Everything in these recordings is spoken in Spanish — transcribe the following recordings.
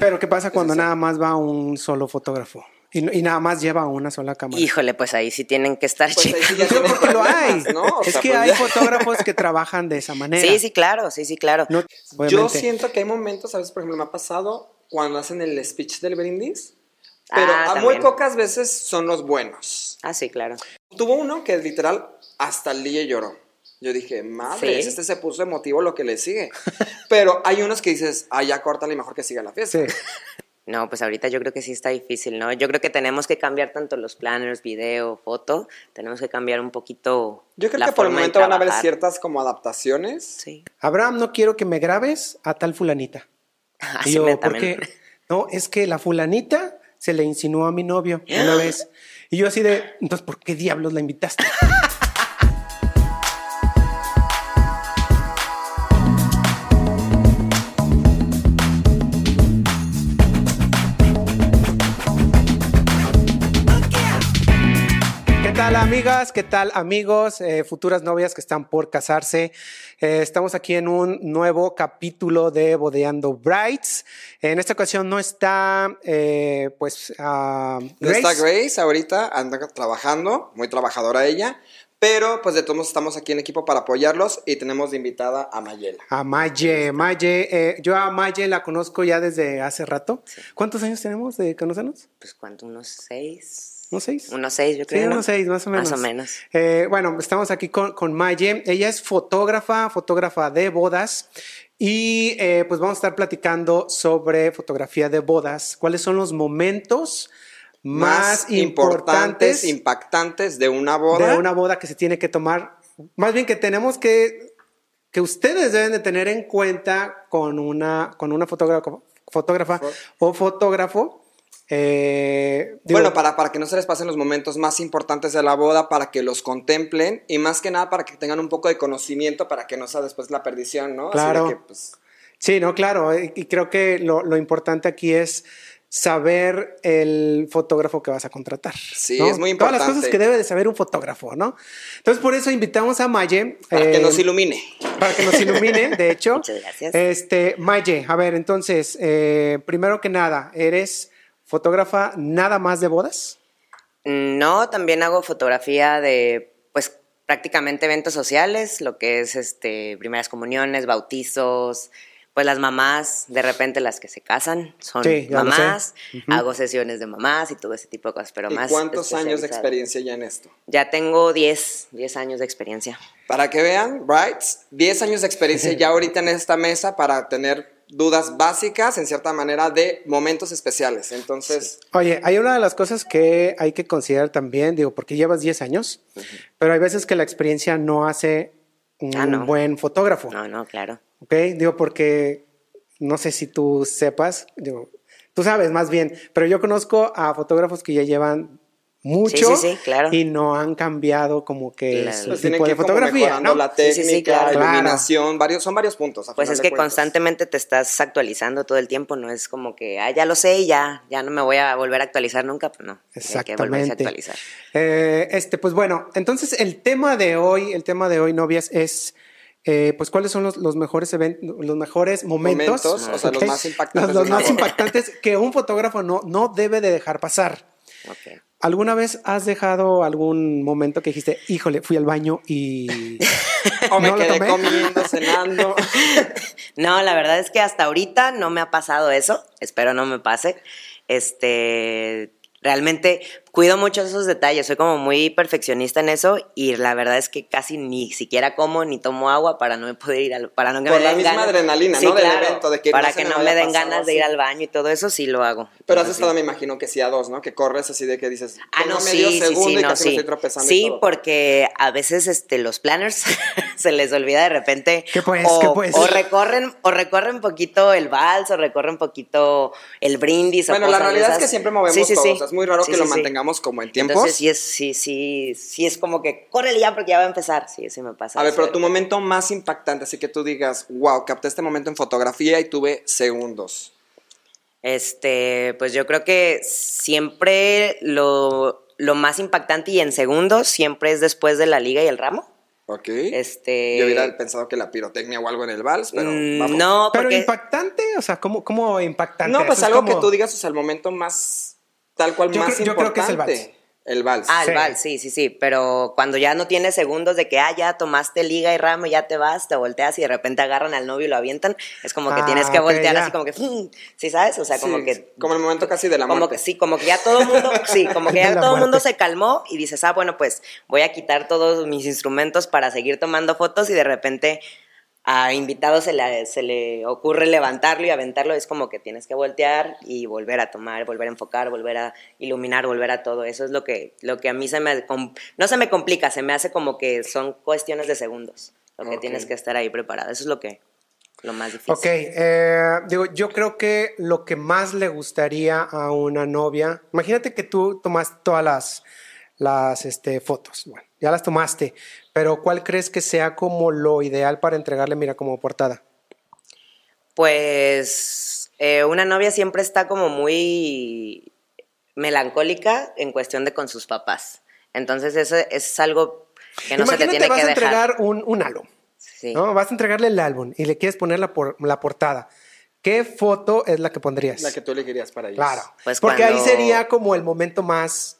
Pero ¿qué pasa cuando nada más va un solo fotógrafo? Y, y nada más lleva una sola cámara. Híjole, pues ahí sí tienen que estar Pues chicos. sí porque lo hay. ¿no? O es sea, que pues hay ya- fotógrafos que trabajan de esa manera. Sí, sí, claro, sí, sí, claro. No, Yo siento que hay momentos, ¿sabes? Por ejemplo, me ha pasado cuando hacen el speech del brindis, pero Ah, a muy pocas veces son los buenos. Ah, sí, claro. Tuvo uno que literal hasta el DJ lloró. Yo dije, madre, Sí. este se puso emotivo lo que le sigue. Pero hay unos que dices, ah, ya córtale y mejor que siga la fiesta. Sí. No, pues ahorita yo creo que sí está difícil, ¿no? Yo creo que tenemos que cambiar tanto los planners, video, foto, tenemos que cambiar un poquito. Yo creo la que por el momento van a haber ciertas como adaptaciones. Sí. Abraham, no quiero que me grabes a tal fulanita. Así Y yo, me- ¿por también. qué? No, es que la fulanita se le insinuó a mi novio una vez. Y yo así de, entonces, ¿por qué diablos la invitaste? ¿Qué tal amigas? ¿Qué tal amigos? Eh, futuras novias que están por casarse. Eh, estamos aquí en un nuevo capítulo de Bodeando Brides. En esta ocasión no está, eh, pues, ah, No está Grace ahorita, anda trabajando, muy trabajadora ella. Pero pues de todos modos estamos aquí en equipo para apoyarlos y tenemos de invitada a Mayela. A Maye, Maye, eh, yo a Maye la conozco ya desde hace rato. ¿Cuántos años tenemos de conocernos? Pues cuánto, unos seis. ¿Unos seis? Unos seis, yo Sí, creo. ¿no? unos seis, más o menos. Más o menos. Eh, bueno, estamos aquí con, con Maye. Ella es fotógrafa, fotógrafa de bodas. Y eh, pues vamos a estar platicando sobre fotografía de bodas. ¿Cuáles son los momentos más, importantes, impactantes de una boda. de una boda que se tiene que tomar? Más bien que tenemos que, que ustedes deben de tener en cuenta con una, con una fotógrafa, fotógrafa o fotógrafo. Eh, digo, Bueno, para, para que no se les pasen los momentos más importantes de la boda, para que los contemplen y más que nada para que tengan un poco de conocimiento para que no sea después la perdición, ¿no? Así Claro. que, pues, Sí, no, claro. Y creo que lo, lo importante aquí es saber el fotógrafo que vas a contratar. Sí, ¿no? es muy Todas las importante. cosas que debe de saber un fotógrafo, ¿no? Entonces, por eso invitamos a Maye. para que eh, nos ilumine. Para que nos ilumine, de hecho. Muchas gracias. Este, Maye, a ver, entonces, eh, primero que nada, ¿eres fotógrafa nada más de bodas? No, también hago fotografía de, pues, prácticamente eventos sociales, lo que es este primeras comuniones, bautizos, pues las mamás, de repente las que se casan son Sí, mamás, hago sesiones de mamás y todo ese tipo de cosas, pero ¿Y más cuántos años de experiencia ya en esto? Ya tengo 10, 10 años de experiencia. Para que vean, Brights, 10 años de experiencia ya ahorita en esta mesa para tener dudas básicas, en cierta manera, de momentos especiales. Entonces, Oye, hay una de las cosas que hay que considerar también, digo, porque llevas 10 años, pero hay veces que la experiencia no hace un Ah, no. buen fotógrafo. No, no, claro. ¿Ok? Digo, porque no sé si tú sepas, digo, tú sabes más bien, pero yo conozco a fotógrafos que ya llevan mucho Sí, sí, sí, claro. y no han cambiado como que Claro. su pues tipo que de fotografía, ¿no? la Sí, sí, técnica, sí, claro. iluminación, varios, son varios puntos. a Pues es que cuentas. constantemente te estás actualizando todo el tiempo, no es como que, ah, ya lo sé y ya, ya no me voy a volver a actualizar nunca, pues no, hay que volverse a Exactamente. actualizar. Eh, este, pues bueno, entonces el tema de hoy, el tema de hoy, novias, es eh, pues cuáles son los, los mejores eventos, los mejores momentos, Momentos, o sea, los más impactantes los, más impactantes que un fotógrafo no, no debe de dejar pasar. Ok. ¿Alguna vez has dejado algún momento que dijiste, híjole, fui al baño y... O me ¿No quedé comiendo, cenando. No, la verdad es que hasta ahorita no me ha pasado eso, espero no me pase. Este, realmente cuido mucho esos detalles, soy como muy perfeccionista en eso y la verdad es que casi ni siquiera como ni tomo agua para no me poder ir al para no que Por me la den misma ganas. adrenalina, ¿no? Del evento, de que para que no me den ganas de ir al baño y todo eso sí lo hago. Pero has estado, me imagino que sí a dos, ¿no? Que corres así de que dices, Ah, no, "Tómame sí, medio sí, segundo sí, y no, casi sí. me estoy tropezando y Sí, todo". porque a veces este, los planners se les olvida de repente. ¿Qué pues? O, ¿Qué o recorren, o recorren poquito el vals, o recorren poquito el brindis. o Bueno, la realidad es que siempre movemos Sí, sí, todo. sí. o sea, es muy raro Sí, que sí, lo sí. Como en tiempos. Entonces sí es, sí, sí, sí es como que córrele ya porque ya va a empezar. Sí, sí me pasa. a ver, pero tu momento más impactante, así que tú digas, wow, capté este momento en fotografía y tuve segundos. Este, pues yo creo que siempre lo, lo más impactante y en segundos siempre es después de la liga y el ramo. Ok. Este. Yo hubiera pensado que la pirotecnia o algo en el vals, pero mm, vamos. no, Pero porque impactante, o sea, ¿cómo, cómo impactante? No, pues Eso algo como- que tú digas, o sea, el momento más, tal cual, Yo más creo- yo creo que es el importante. vals. El vals. Ah, el Sí. vals, sí, sí, sí. Pero cuando ya no tienes segundos de que, ah, ya tomaste liga y ramo, ya te vas, te volteas y de repente agarran al novio y lo avientan, es como que Ah, tienes que ok, voltear ya. así como que, "Mm", ¿sí sabes? O sea, como Sí, que. como el momento casi de la Como muerte. que sí, como que ya todo el mundo, sí, como que ya todo el mundo se calmó y dices, ah, bueno, pues voy a quitar todos mis instrumentos para seguir tomando fotos y de repente a invitados se le, se le ocurre levantarlo y aventarlo, es como que tienes que voltear y volver a tomar, volver a enfocar, volver a iluminar, volver a todo. Eso es lo que, lo que a mí se me, no se me complica, se me hace como que son cuestiones de segundos, lo que tienes que estar ahí preparado. Eso es lo que, lo más difícil. Ok, eh, digo, yo creo que lo que más le gustaría a una novia, imagínate que tú tomas todas las, las este, fotos, bueno, ya las tomaste, pero ¿cuál crees que sea como lo ideal para entregarle, mira, como portada? Pues eh, una novia siempre está como muy melancólica en cuestión de con sus papás. Entonces eso es algo que no se te Imagínate, tiene vas que a dejar. entregar un, un álbum, Sí. ¿no? Vas a entregarle el álbum y le quieres poner la, por- la portada. ¿Qué foto es la que pondrías? La que tú elegirías para ellos. Claro, Pues porque ahí sería como el momento más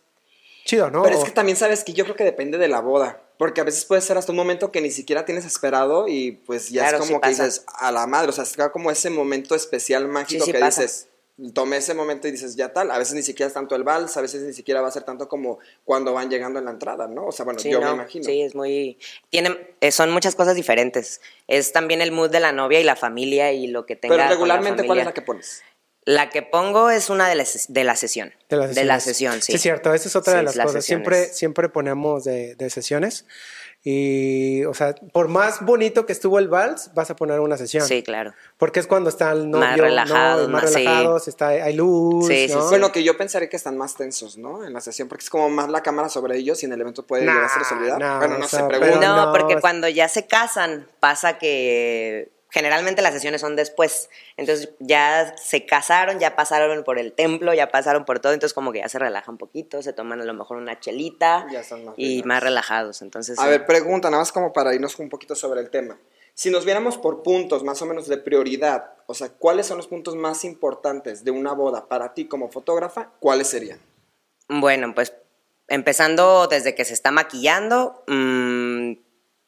chido, ¿no? Pero es que también sabes que yo creo que depende de la boda. Porque a veces puede ser hasta un momento que ni siquiera tienes esperado y pues ya Claro, es sí como que pasa. dices a la madre. O sea, es como ese momento especial mágico Sí, sí que pasa. dices, tomé ese momento y dices ya tal. A veces ni siquiera es tanto el vals, a veces ni siquiera va a ser tanto como cuando van llegando en la entrada, ¿no? O sea, bueno, yo no, me imagino. Sí, es muy. Tiene, eh, son muchas cosas diferentes. Es también el mood de la novia y la familia y lo que tenga. Pero con la regularmente, ¿cuál es la que pones? La que pongo es una de la, de la sesión. De las sesiones. sesión, sí. Sí, es cierto. Esa es otra Sí, de las las cosas. sesiones. Siempre, siempre ponemos de, de sesiones. Y, o sea, por más bonito que estuvo el vals, vas a poner una sesión. Sí, claro. Porque es cuando está el novio, Más ¿no? relajados, más sí. relajados, está, hay luz, Sí, sí, ¿no? sí. Bueno, que yo pensaría que están más tensos, ¿no? En la sesión, porque es como más la cámara sobre ellos y en el evento puede Nah, llegar a hacerlos olvidar. no, bueno, no o sé, sea, pregunto. Pero no, no, porque cuando ya se casan pasa que generalmente las sesiones son después. Entonces ya se casaron, ya pasaron por el templo, ya pasaron por todo, entonces como que ya se relajan un poquito, se toman a lo mejor una chelita Ya están más y relajados. más relajados. Entonces, A ver, pregunta, nada más como para irnos un poquito sobre el tema. Si nos viéramos por puntos más o menos de prioridad, o sea, ¿cuáles son los puntos más importantes de una boda para ti como fotógrafa? ¿Cuáles serían? bueno, pues empezando desde que se está maquillando, mm,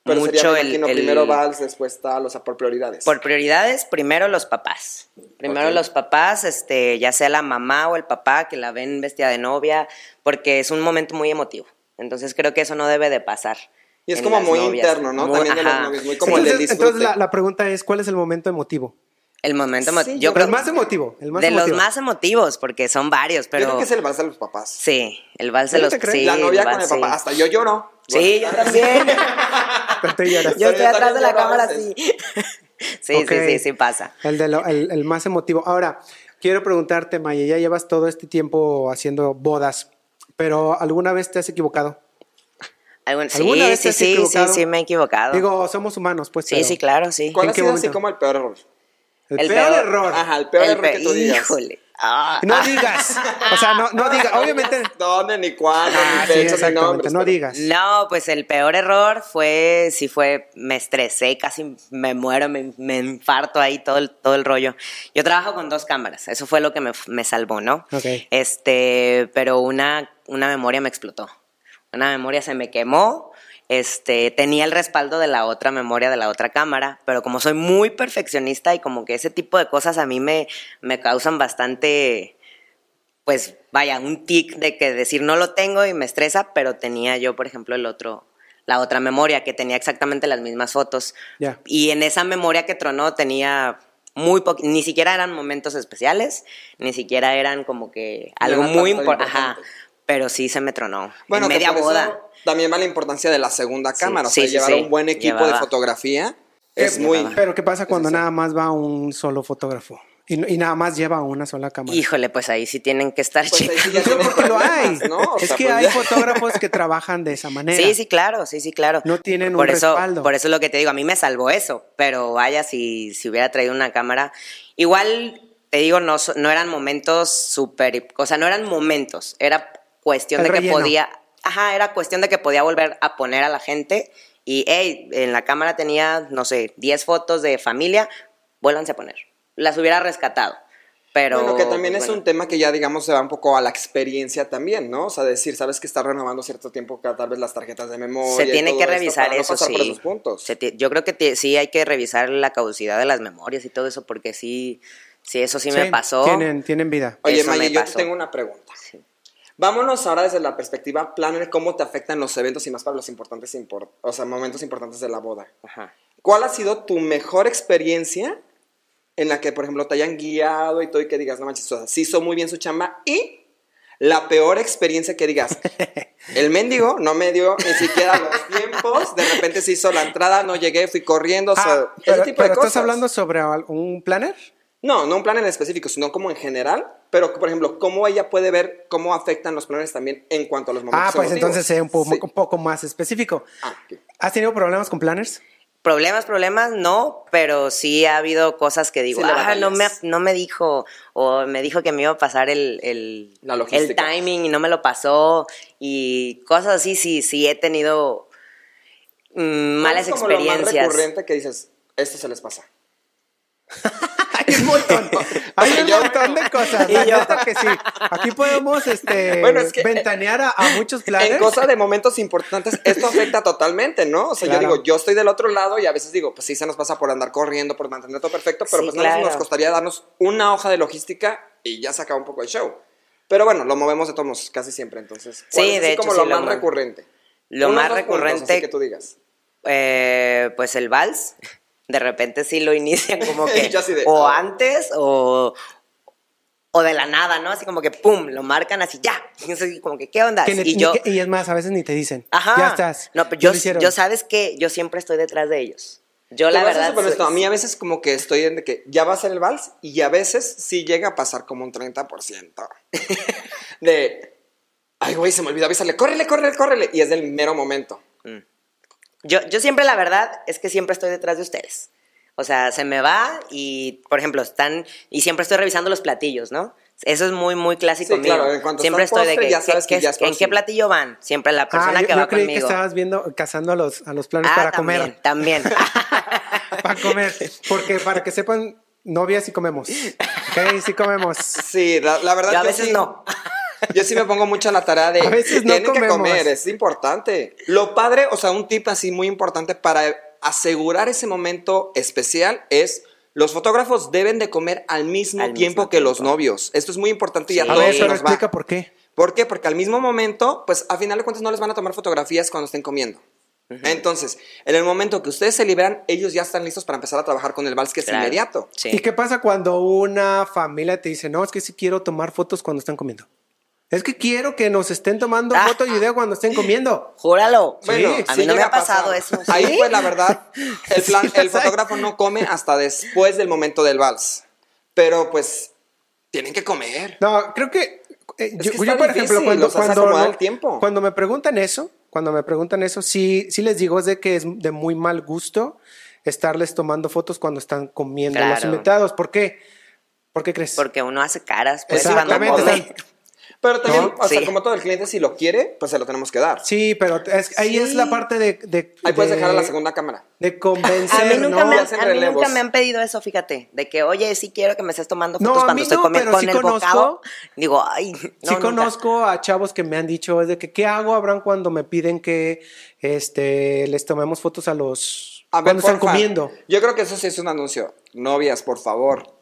Pero mucho sería, me el, imagino, el- primero vals, después tal, o sea, por prioridades. Por prioridades, primero los papás. Primero los papás, este, ya sea la mamá o el papá que la ven vestida de novia, porque es un momento muy emotivo. Entonces creo que eso no debe de pasar. y es como muy novias. interno, ¿no? Muy- También de los ajá. novios, muy como el del entonces, disfrute. entonces la, la pregunta es, ¿cuál es el momento emotivo? El momento, Sí, yo yo creo el más emotivo, el más de emotivo. los más emotivos, porque son varios, Yo pero creo que es el vals de los papás. sí, el vals de ¿Sí los sí, la novia con vals, el papá, sí. hasta yo lloro. Sí, yo también. Pero tú lloras. yo estoy Yo atrás de la cámara así. sí, sí, sí, sí pasa. El, de lo- el, el más emotivo. Ahora, quiero preguntarte, Maya, ya llevas todo este tiempo haciendo bodas, pero ¿alguna vez te has equivocado? Algún- sí, ¿Alguna vez te sí, has sí, sí, equivocado? sí, me he equivocado. Digo, somos humanos, pues. sí, pero sí, claro, sí. ¿Cuál ¿En ha sido así como el peor error? El, El peor, peor- error. Ajá, el peor El error que tú digas. Híjole. Ah, No ah. digas. O sea, no, no digas. Obviamente. ¿Dónde, ni cuándo, Ah, ni sí, fechas, ni exactamente. nombres? No pero- digas. No, pues el peor error fue, sí fue, me estresé, casi me muero, me, me infarto ahí todo el, todo el rollo. Yo trabajo con dos cámaras, eso fue lo que me, me salvó, ¿no? Ok. Este, pero una, una memoria me explotó. Una memoria se me quemó, este, tenía el respaldo de la otra memoria de la otra cámara, pero como soy muy perfeccionista y como que ese tipo de cosas a mí me, me causan bastante, pues vaya, un tic de que decir no lo tengo y me estresa, pero tenía yo, por ejemplo, el otro, la otra memoria que tenía exactamente las mismas fotos. Y en esa memoria que tronó tenía muy poqui- ni siquiera eran momentos especiales, ni siquiera eran como que algo muy tan importante. Pero sí se me tronó. Bueno, en media boda. también va la importancia de la segunda Sí, cámara. o sí, sea, sí, llevar sí. un buen equipo de Llevaba. fotografía Eh, es muy. Pero ¿qué pasa cuando nada más va un solo fotógrafo? Y, y nada más lleva una sola cámara. Híjole, pues ahí sí tienen que estar Pues chicos. sí porque lo hay. ¿no? O es sea, que pues hay ya- fotógrafos que trabajan de esa manera. Sí, sí, claro, sí, sí, claro. No tienen por un eso, respaldo. Por eso es lo que te digo, a mí me salvó eso, pero vaya, si, si hubiera traído una cámara, igual te digo, no, no eran momentos súper, o sea, no eran momentos, era cuestión El de que relleno. podía, ajá, era cuestión de que podía volver a poner a la gente y, hey, en la cámara tenía, no sé, 10 fotos de familia, vuélvanse a poner. Las hubiera rescatado. Pero, bueno, que también pues, es bueno. un tema que ya, digamos, se va un poco a la experiencia también, ¿no? O sea, decir, sabes que está renovando cierto tiempo tal vez las tarjetas de memoria. Se y tiene todo que esto revisar para no eso, sí. esos puntos. Se yo creo que sí hay que revisar la caducidad de las memorias y todo eso, porque sí, sí eso sí, me Sí, pasó. Tienen, tienen vida. Oye, Maya, me yo te tengo una pregunta. Sí. Vámonos ahora desde la perspectiva planner, cómo te afectan los eventos y más para los importantes, impor- o sea, momentos importantes de la boda. Ajá. ¿Cuál ha sido tu mejor experiencia en la que, por ejemplo, te hayan guiado y todo y que digas, no manches, o sea, sí hizo muy bien su chamba? Y la peor experiencia que digas, el mendigo no me dio ni siquiera los tiempos, de repente se hizo la entrada, no llegué, fui corriendo, o sea, Ah, ese pero, tipo de cosas. ¿estás hablando sobre un planner? No, no un plan en específico, sino como en general, pero por ejemplo, cómo ella puede ver cómo afectan los planes también en cuanto a los momentos Ah, pues emotivos. entonces sea un, po- Sí. un poco más específico. Ah. ¿Has tenido problemas con planners? Problemas, problemas, no, pero sí ha habido cosas que digo, Sí ah, no me, no me dijo, o me dijo que me iba a pasar el, el, La el timing y no me lo pasó, y cosas así, sí, sí he tenido mm, malas ¿Cuál es como lo más experiencias. recurrente que dices, esto se les pasa. Hay un montón. Hay un montón de cosas. La neta que sí. Aquí podemos este, Bueno, es que, ventanear a, a muchos planners. En cosas de momentos importantes, esto afecta totalmente, ¿no? O sea, Claro. yo digo, yo estoy del otro lado y a veces digo, pues sí se nos pasa por andar corriendo, por mantener todo perfecto, pero Sí, pues nada más claro. nos costaría darnos una hoja de logística y ya se acaba un poco el show. Pero bueno, lo movemos de tomos casi siempre, entonces. ¿cuál Sí, es así de hecho, como sí, lo lo más recurrente. Lo Unos más puntos, recurrente- así que tú digas. Eh, pues el vals, de repente sí lo inician como que de, o ah. antes o, o de la nada, ¿no? Así como que pum, lo marcan así ya. Y es así como que, ¿qué onda? Que y yo, que- y es más, a veces ni te dicen. ajá. Ya estás. No, pero yo, lo yo sabes que yo siempre estoy detrás de ellos. Yo la verdad. soy- a mí a veces como que estoy en de que ya va a ser el vals y a veces sí llega a pasar como un 30% de, ay güey, se me olvidó avisarle, córrele, córrele, córrele, y es del mero momento. Yo, yo siempre, la verdad, es que siempre estoy detrás de ustedes. O sea, se me va y, por ejemplo, están. Y siempre estoy revisando los platillos, ¿no? Eso es muy, muy clásico Sí, mío. claro, en cuanto siempre estoy de postre, que. ya sabes ¿qué- que ya es ¿En qué platillo van? Siempre la persona Ah, yo, que yo va creí conmigo. que estabas viendo, cazando a los, a los planners ah, para también, comer. también. Para comer. Porque para que sepan, novias sí comemos. Ok, sí comemos. Sí, la, la verdad Yo a yo veces sí- no. Yo sí me pongo mucho a la tarea de A veces no tienen que comer, es importante. Lo padre, o sea, un tip así muy importante para asegurar ese momento especial es los fotógrafos deben de comer al mismo Al tiempo mismo que los novios. Esto es muy importante y a Sí. A todos ver, se pero nos va. explica por qué. ¿Por qué? Porque al mismo momento, pues a final de cuentas no les van a tomar fotografías cuando estén comiendo. Entonces, en el momento que ustedes se liberan, ellos ya están listos para empezar a trabajar con el vals que es Claro. inmediato. Sí. ¿Y qué pasa cuando una familia te dice, no, es que sí quiero tomar fotos cuando están comiendo? Es que quiero que nos estén tomando Ah. foto y video cuando estén comiendo. Júralo. Bueno, a sí mí no me ha pasado eso. Ahí pues la verdad, el, plan, Sí, el fotógrafo no come hasta después del momento del vals. Pero pues tienen que comer. No, creo que eh, yo, que yo, por difícil, ejemplo, cuando, cuando, no- tiempo. cuando me preguntan eso, cuando me preguntan eso, sí, sí les digo es de que es de muy mal gusto estarles tomando fotos cuando están comiendo los invitados. ¿Por qué? ¿Por qué crees? Porque uno hace caras, pues, cuando Exactamente, come. Pero también, ¿No? o sea, como todo el cliente, si lo quiere, pues se lo tenemos que dar. Sí, pero es- ahí Sí. es la parte de, de- Ahí puedes de- dejar a la segunda cámara. de convencer, A mí, nunca, ¿no? me, han- a mí nunca me han pedido eso, fíjate. De que, oye, sí quiero que me estés tomando No, fotos a cuando estoy no, comiendo pero con sí el conozco- bocado. Digo, ay, no, sí nunca. conozco a chavos que me han dicho es de que qué hago, Abraham, cuando me piden que este les tomemos fotos a los A ver, cuando están comiendo. Yo creo que eso sí es un anuncio. Novias, por favor.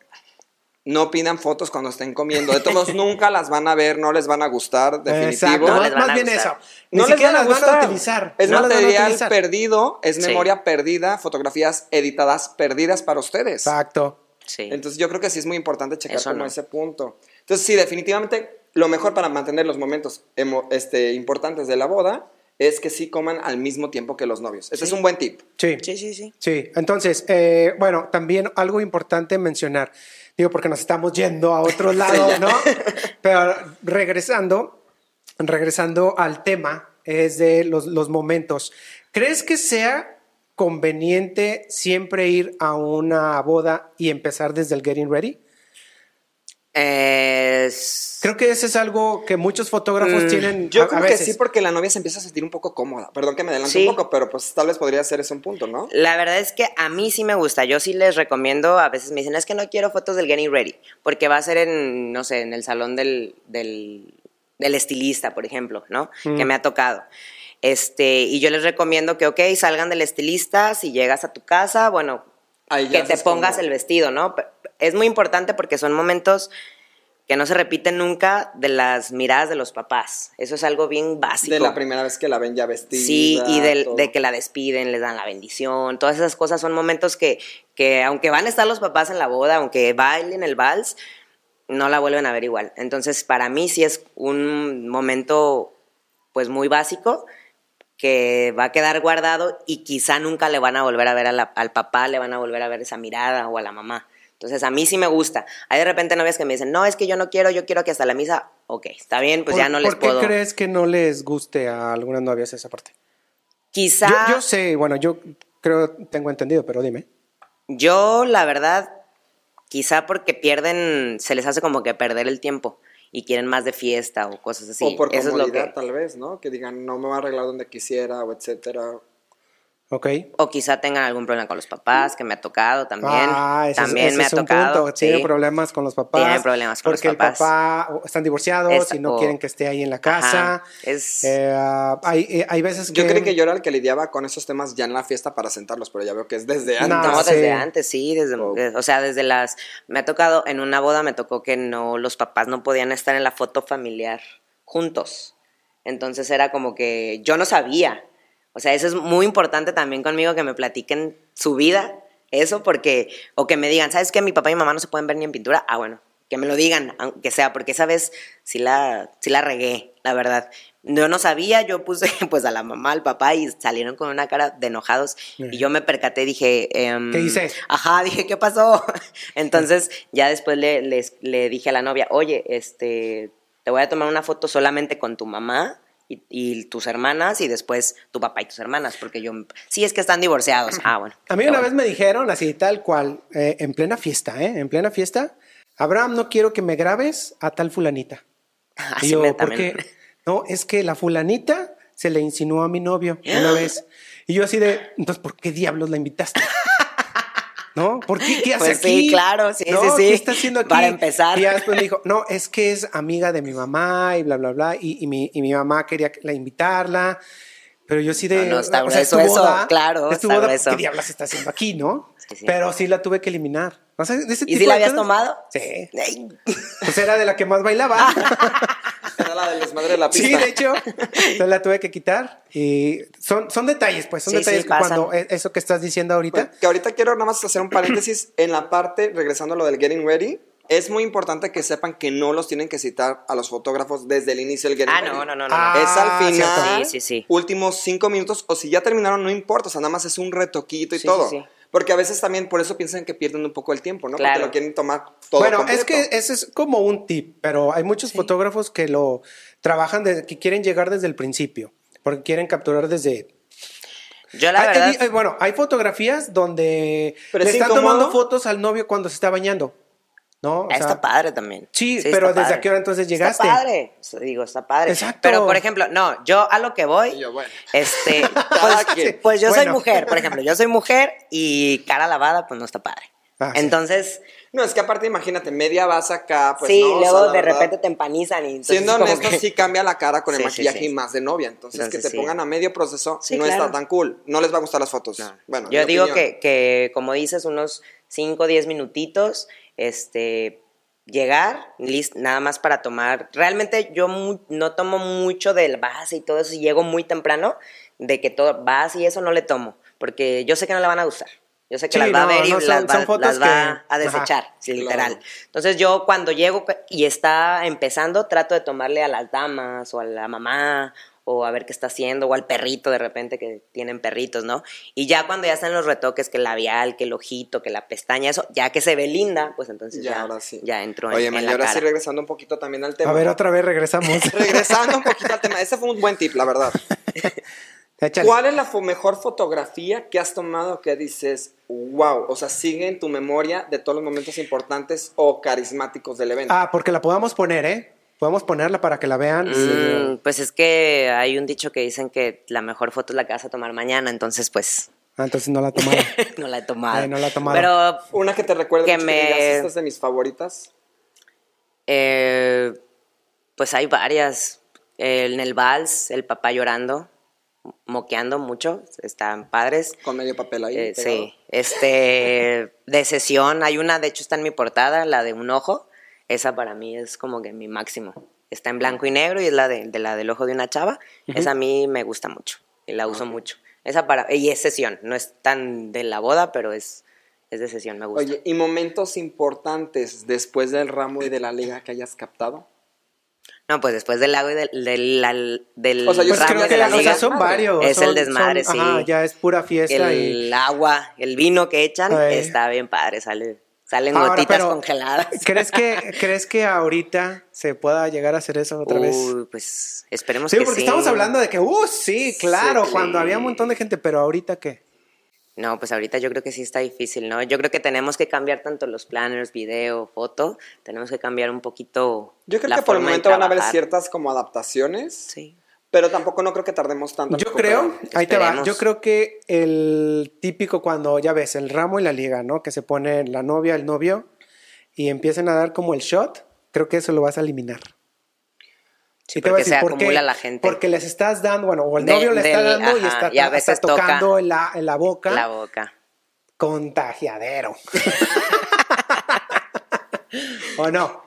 No pidan fotos cuando estén comiendo. De todos nunca las van a ver, no les van a gustar, definitivo. Exacto, No más, les van más a bien gustar. eso. Ni No les van a las van a gustar. utilizar. Es no material utilizar. perdido, es Sí. memoria perdida, fotografías editadas perdidas para ustedes. Exacto. Sí. Entonces yo creo que sí es muy importante checar Eso como no. ese punto. Entonces sí, definitivamente lo mejor para mantener los momentos este, importantes de la boda es que sí coman al mismo tiempo que los novios. Este es un buen tip. Sí. sí, sí, sí. Sí, entonces, eh, bueno, también algo importante mencionar, digo, porque nos estamos yendo a otro lado, ¿no? Pero regresando, regresando al tema, es de los, los momentos. ¿Crees que sea conveniente siempre ir a una boda y empezar desde el getting ready? Es- Creo que ese es algo que muchos fotógrafos Mm, tienen. Yo a- a creo que sí, porque la novia se empieza a sentir un poco cómoda. Perdón que me adelante Sí. un poco, pero pues tal vez podría ser ese un punto, ¿no? La verdad es que a mí sí me gusta. Yo sí les recomiendo. A veces me dicen, es que no quiero fotos del Getting Ready. Porque va a ser en, no sé, en el salón del, del, del estilista, por ejemplo, ¿no? Que me ha tocado. Este, y yo les recomiendo que, ok, salgan del estilista. Si llegas a tu casa, bueno, Ahí ya que te pongas como- el vestido, ¿no? Es muy importante porque son momentos que no se repiten nunca de las miradas de los papás. Eso es algo bien básico. De la primera vez que la ven ya vestida. Sí, y de que la despiden, les dan la bendición, todas esas cosas son momentos que, que aunque van a estar los papás en la boda, aunque bailen el vals, no la vuelven a ver igual. Entonces, para mí sí es un momento pues muy básico que va a quedar guardado y quizá nunca le van a volver a ver a la- al papá, le van a volver a ver esa mirada o a la mamá. Entonces, a mí sí me gusta. Hay de repente novias que me dicen, no, es que yo no quiero, yo quiero que hasta la misa, ok, está bien, pues ¿Por- ya no les ¿Por qué puedo. crees que no les guste a algunas novias esa parte? Quizá... Yo, yo sé, bueno, yo creo, tengo entendido, pero dime. Yo, la verdad, quizá porque pierden, se les hace como que perder el tiempo y quieren más de fiesta o cosas así. o por Eso es lo comodidad, que. tal vez, ¿no? Que digan, no me va a arreglar donde quisiera, o etcétera. Ok. O quizá tengan algún problema con los papás, que me ha tocado también. Ah, ese es- también ese me es ha un tocado. punto. Tienen sí. problemas con los papás. Tienen problemas con los porque papás. el papá están divorciados y no o- quieren que esté ahí en la casa. Ajá, es- Eh, hay, eh, hay veces que. Yo creí que yo era el que lidiaba con esos temas ya en la fiesta para sentarlos, pero ya veo que es desde antes. No, No, sí. desde antes, sí, desde, Oh. o sea, desde las, me ha tocado, en una boda me tocó que no, los papás no podían estar en la foto familiar juntos. Entonces era como que yo no sabía. O sea, eso es muy importante también conmigo que me platiquen su vida, eso, porque, o que me digan, ¿sabes qué? Mi papá y mi mamá no se pueden ver ni en pintura. Ah, bueno, que me lo digan, aunque sea, porque esa vez sí la, sí la regué, la verdad. Yo no sabía, yo puse pues a la mamá, al papá y salieron con una cara de enojados y yo me percaté, dije... em, ¿Qué hice? Ajá, dije, ¿qué pasó? Entonces ya después le, les- le dije a la novia, oye, este, te voy a tomar una foto solamente con tu mamá y, y tus hermanas y después tu papá y tus hermanas, porque yo, sí, es que están divorciados. Ah, bueno. A mí una bueno. vez me dijeron así, tal cual, eh, en plena fiesta, ¿eh? En plena fiesta. Abraham, no quiero que me grabes a tal fulanita. Así y yo, me- ¿por también. qué? No, es que la fulanita se le insinuó a mi novio una vez. Y yo así de, entonces, ¿por qué diablos la invitaste? ¿No? ¿Por qué? ¿Qué hace Pues sí, aquí? claro, sí, ¿No? sí, sí. ¿Qué está haciendo aquí? Para empezar. Y ya después me dijo, no, es que es amiga de mi mamá y bla, bla, bla. Y, y mi, y mi mamá quería que la invitarla. Pero yo sí de. No, no, está o sea, es eso, claro, es tu está boda, grueso. ¿Qué diablos está haciendo aquí, no? Sí, sí. Pero sí la tuve que eliminar. O sea, de ese ¿Y tipo si la habías cosas- tomado? Sí. Ay, Pues era de la que más bailaba. La del desmadre de la pista. Sí, de hecho, entonces la tuve que quitar. Y son, son detalles, pues, son Sí, detalles sí, que pasan. cuando e- eso que estás diciendo ahorita. Pues, que ahorita quiero nada más hacer un paréntesis en la parte, regresando a lo del getting ready. Es muy importante que sepan que no los tienen que citar a los fotógrafos desde el inicio del getting Ah, ready. no, no, no, no. Ah. Es al final, cierto. Sí, sí, sí. últimos cinco minutos, o si ya terminaron, no importa, o sea, nada más es un retoquito y Sí, todo. sí, sí. Porque a veces también por eso piensan que pierden un poco el tiempo, ¿no? Claro. Porque lo quieren tomar todo bueno, completo. es que ese es como un tip, pero hay muchos fotógrafos que lo trabajan, de, que quieren llegar desde el principio, porque quieren capturar desde... Yo la Hay- verdad... hay- bueno, hay fotografías donde Pero le es están incómodo. tomando fotos al novio cuando se está bañando, ¿no? O sea, está padre también. sí, pero ¿desde padre. a qué hora entonces llegaste? Está padre. Digo, está padre. Exacto. Pero, por ejemplo, no, yo a lo que voy, yo, bueno. este, pues, pues yo soy mujer, por ejemplo, yo soy mujer y cara lavada, pues no está padre. Ah, sí. Entonces, No, es que aparte, imagínate, media vas acá, pues sí, no, o sea, luego de verdad, repente te empanizan y entonces Siendo honestos, que- sí cambia la cara con el Sí, maquillaje sí. y más de novia. Entonces, Entonces, que te sí. pongan a medio proceso Sí, no claro. está tan cool. No les va a gustar las fotos. No. Bueno, yo digo que, que, como dices, unos 5 o 10 minutitos, este, llegar, lis- nada más para tomar. Realmente yo no tomo mucho del base y todo eso, y llego muy temprano, de que todo base y eso no le tomo, porque yo sé que no le van a gustar. Yo sé que Sí, las va a ver y no, son- las va, las va que- a desechar, Ajá, literal. claro. Entonces yo cuando llego y está empezando, trato de tomarle a las damas o a la mamá o a ver qué está haciendo o al perrito de repente que tienen perritos, ¿no? Y ya cuando ya están los retoques, que el labial, que el ojito, que la pestaña, eso, ya que se ve linda, pues entonces Ya, ya, ahora sí. ya entro Oye, en, man, en y la ahora sí regresando un poquito también al tema. A ver, otra vez regresamos. Regresando un poquito al tema. Ese fue un buen tip, la verdad. ¿Cuál es la fo- mejor fotografía que has tomado que dices, wow? O sea, sigue en tu memoria de todos los momentos importantes o carismáticos del evento. Ah, porque la podamos poner, ¿eh? Podemos ponerla para que la vean. Mm, pues es que hay un dicho que dicen que la mejor foto es la que vas a tomar mañana, entonces pues Ah, entonces no la tomaron. no la he tomado. Ay, no la he tomado. Pero Una que te recuerde Que me- que digas, esta es de mis favoritas. eh, pues hay varias. En el vals, el papá llorando, moqueando mucho, están padres. Con medio papel ahí. Eh, sí, este, de sesión, hay una, de hecho está en mi portada, la de un ojo, esa para mí es como que mi máximo. Está en blanco y negro y es la de, de la del ojo de una chava, esa a mí me gusta mucho y la uso mucho. Esa para, y es sesión, no es tan de la boda, pero es, es de sesión, me gusta. Oye, ¿y momentos importantes después del ramo y de la liga que hayas captado? No, pues después del lago y del, del, la- del O sea, yo ramo creo de que de la o sea, liga, son varios. Es el son- desmadre, son- sí. Ajá, ya es pura fiesta y... el agua, el vino que echan, está bien padre, sale, salen Ahora, gotitas pero, congeladas. ¿Crees que, ¿Crees que ahorita se pueda llegar a hacer eso otra vez? Uy, pues esperemos Sí, que porque sí. estamos hablando de que, uh, sí, claro, Sí. cuando había un montón de gente, pero ahorita qué? No, pues ahorita yo creo que sí está difícil, ¿no? Yo creo que tenemos que cambiar tanto los planners, video, foto, tenemos que cambiar un poquito Yo creo la que por el momento van a haber ciertas como adaptaciones, Sí. Pero tampoco no creo que tardemos tanto. Yo creo, ahí te va, yo creo que el típico cuando, ya ves, el ramo y la liga, ¿no? Que se pone la novia, el novio, y empiezan a dar como el shot, creo que eso lo vas a eliminar. Sí, Y te voy a porque decir se por qué. acumula la gente. Porque les estás dando, bueno, o el De- novio le está dando y está, y a está veces toca tocando en la, en la boca. La boca. Contagiadero. ¿O no?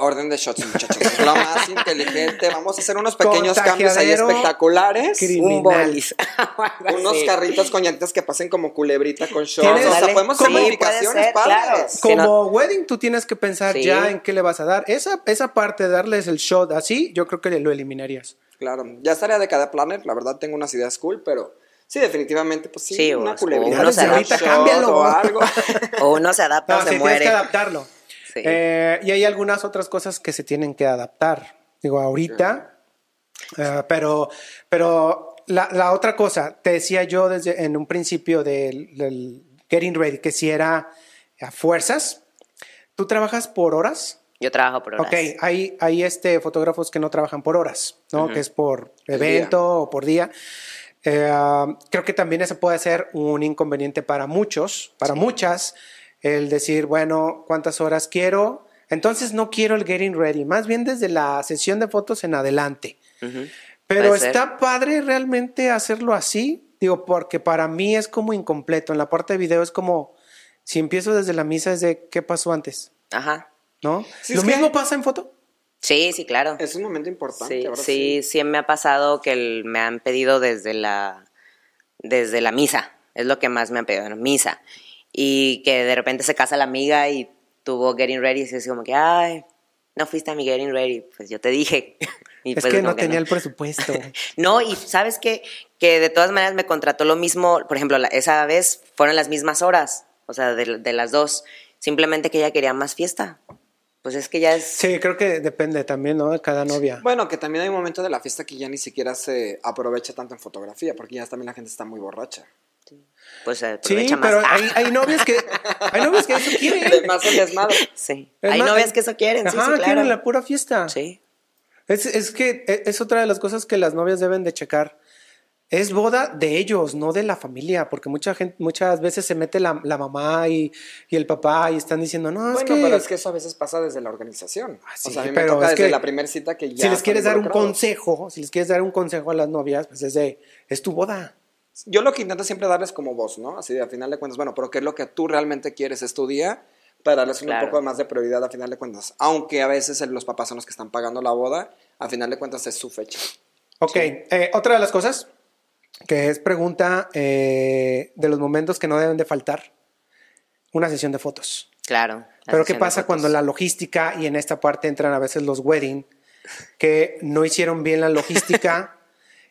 Orden de shots, muchachos. Es lo más inteligente. Vamos a hacer unos pequeños cambios ahí espectaculares. Un bolis. Unos así. carritos con llantitas que pasen como culebrita con shots. ¿Tienes- O sea, Dale. podemos Sí, hacer modificaciones padres. claro. Sí, Como no- wedding, tú tienes que pensar Sí. ya en qué le vas a dar. Esa, esa parte de darles el shot así, yo creo que lo eliminarías. Claro, ya estaría de cada planner. La verdad, tengo unas ideas cool, pero sí, definitivamente, pues sí, Sí, una culebrita. o uno se adapta. shot Cámbialo. O algo. O uno se adapta No, o sí, se tienes muere. que adaptarlo. Sí. Eh, y hay algunas otras cosas que se tienen que adaptar. Digo, ahorita. eh, pero pero la, la otra cosa, te decía yo desde en un principio del, del Getting Ready, que si era a fuerzas, ¿tú trabajas por horas? Yo trabajo por horas. Ok, hay, hay este, fotógrafos que no trabajan por horas, ¿no? Que es por evento o por día. Eh, creo que también ese puede ser un inconveniente para muchos, para muchas, el decir, bueno, ¿cuántas horas quiero? Entonces no quiero el getting ready, más bien desde la sesión de fotos en adelante. Pero ser. está padre realmente hacerlo así, digo, porque para mí es como incompleto. En la parte de video es como, si empiezo desde la misa es de qué pasó antes, Ajá. ¿no? Sí, Lo que- mismo pasa en foto. Sí, sí, claro. Es un momento importante. Sí, ahora sí, sí me ha pasado que el- me han pedido desde la, desde la misa, es lo que más me han pedido, ¿no? misa. Y que de repente se casa la amiga y tuvo getting ready y es como que, ay, no fuiste a mi getting ready, pues yo te dije. Y es pues que no tenía el presupuesto. No, y sabes qué? que de todas maneras me contrató lo mismo, por ejemplo, la- esa vez fueron las mismas horas, o sea, de, de las dos, simplemente que ella quería más fiesta. Pues es que ya es... Sí, creo que depende también, ¿no? De cada novia. Bueno, que también hay un momento de la fiesta que ya ni siquiera se aprovecha tanto en fotografía, porque ya también la gente está muy borracha. Pues se Sí, más. pero hay, hay novias que hay novias que eso quieren. Además, el desmadre. Sí. Es Hay más, novias que eso quieren, Ajá, sí, claro. quieren la pura fiesta. Sí. Es, es que e- es otra de las cosas que las novias deben de checar. Es boda de ellos, no de la familia, porque mucha gente, muchas veces se mete la, la mamá y, y el papá y están diciendo, no, es Bueno, que, pero es que eso a veces pasa desde la organización. Ah, sí, o sea, a mí me pero toca es desde que la primera cita que ya. si les quieres dar un consejo, si les quieres dar un consejo a las novias, pues es de, es tu boda. Yo lo que intento siempre darles como voz, ¿no? Así de a final de cuentas, bueno, pero ¿qué es lo que tú realmente quieres? Es tu día para darles un Claro. poco más de prioridad a final de cuentas. Aunque a veces los papás son los que están pagando la boda, a final de cuentas es su fecha. Ok, eh, otra de las cosas que es pregunta eh, de los momentos que no deben de faltar, una sesión de fotos. Claro. la Pero ¿qué pasa cuando la logística y en esta parte entran a veces los wedding que no hicieron bien la logística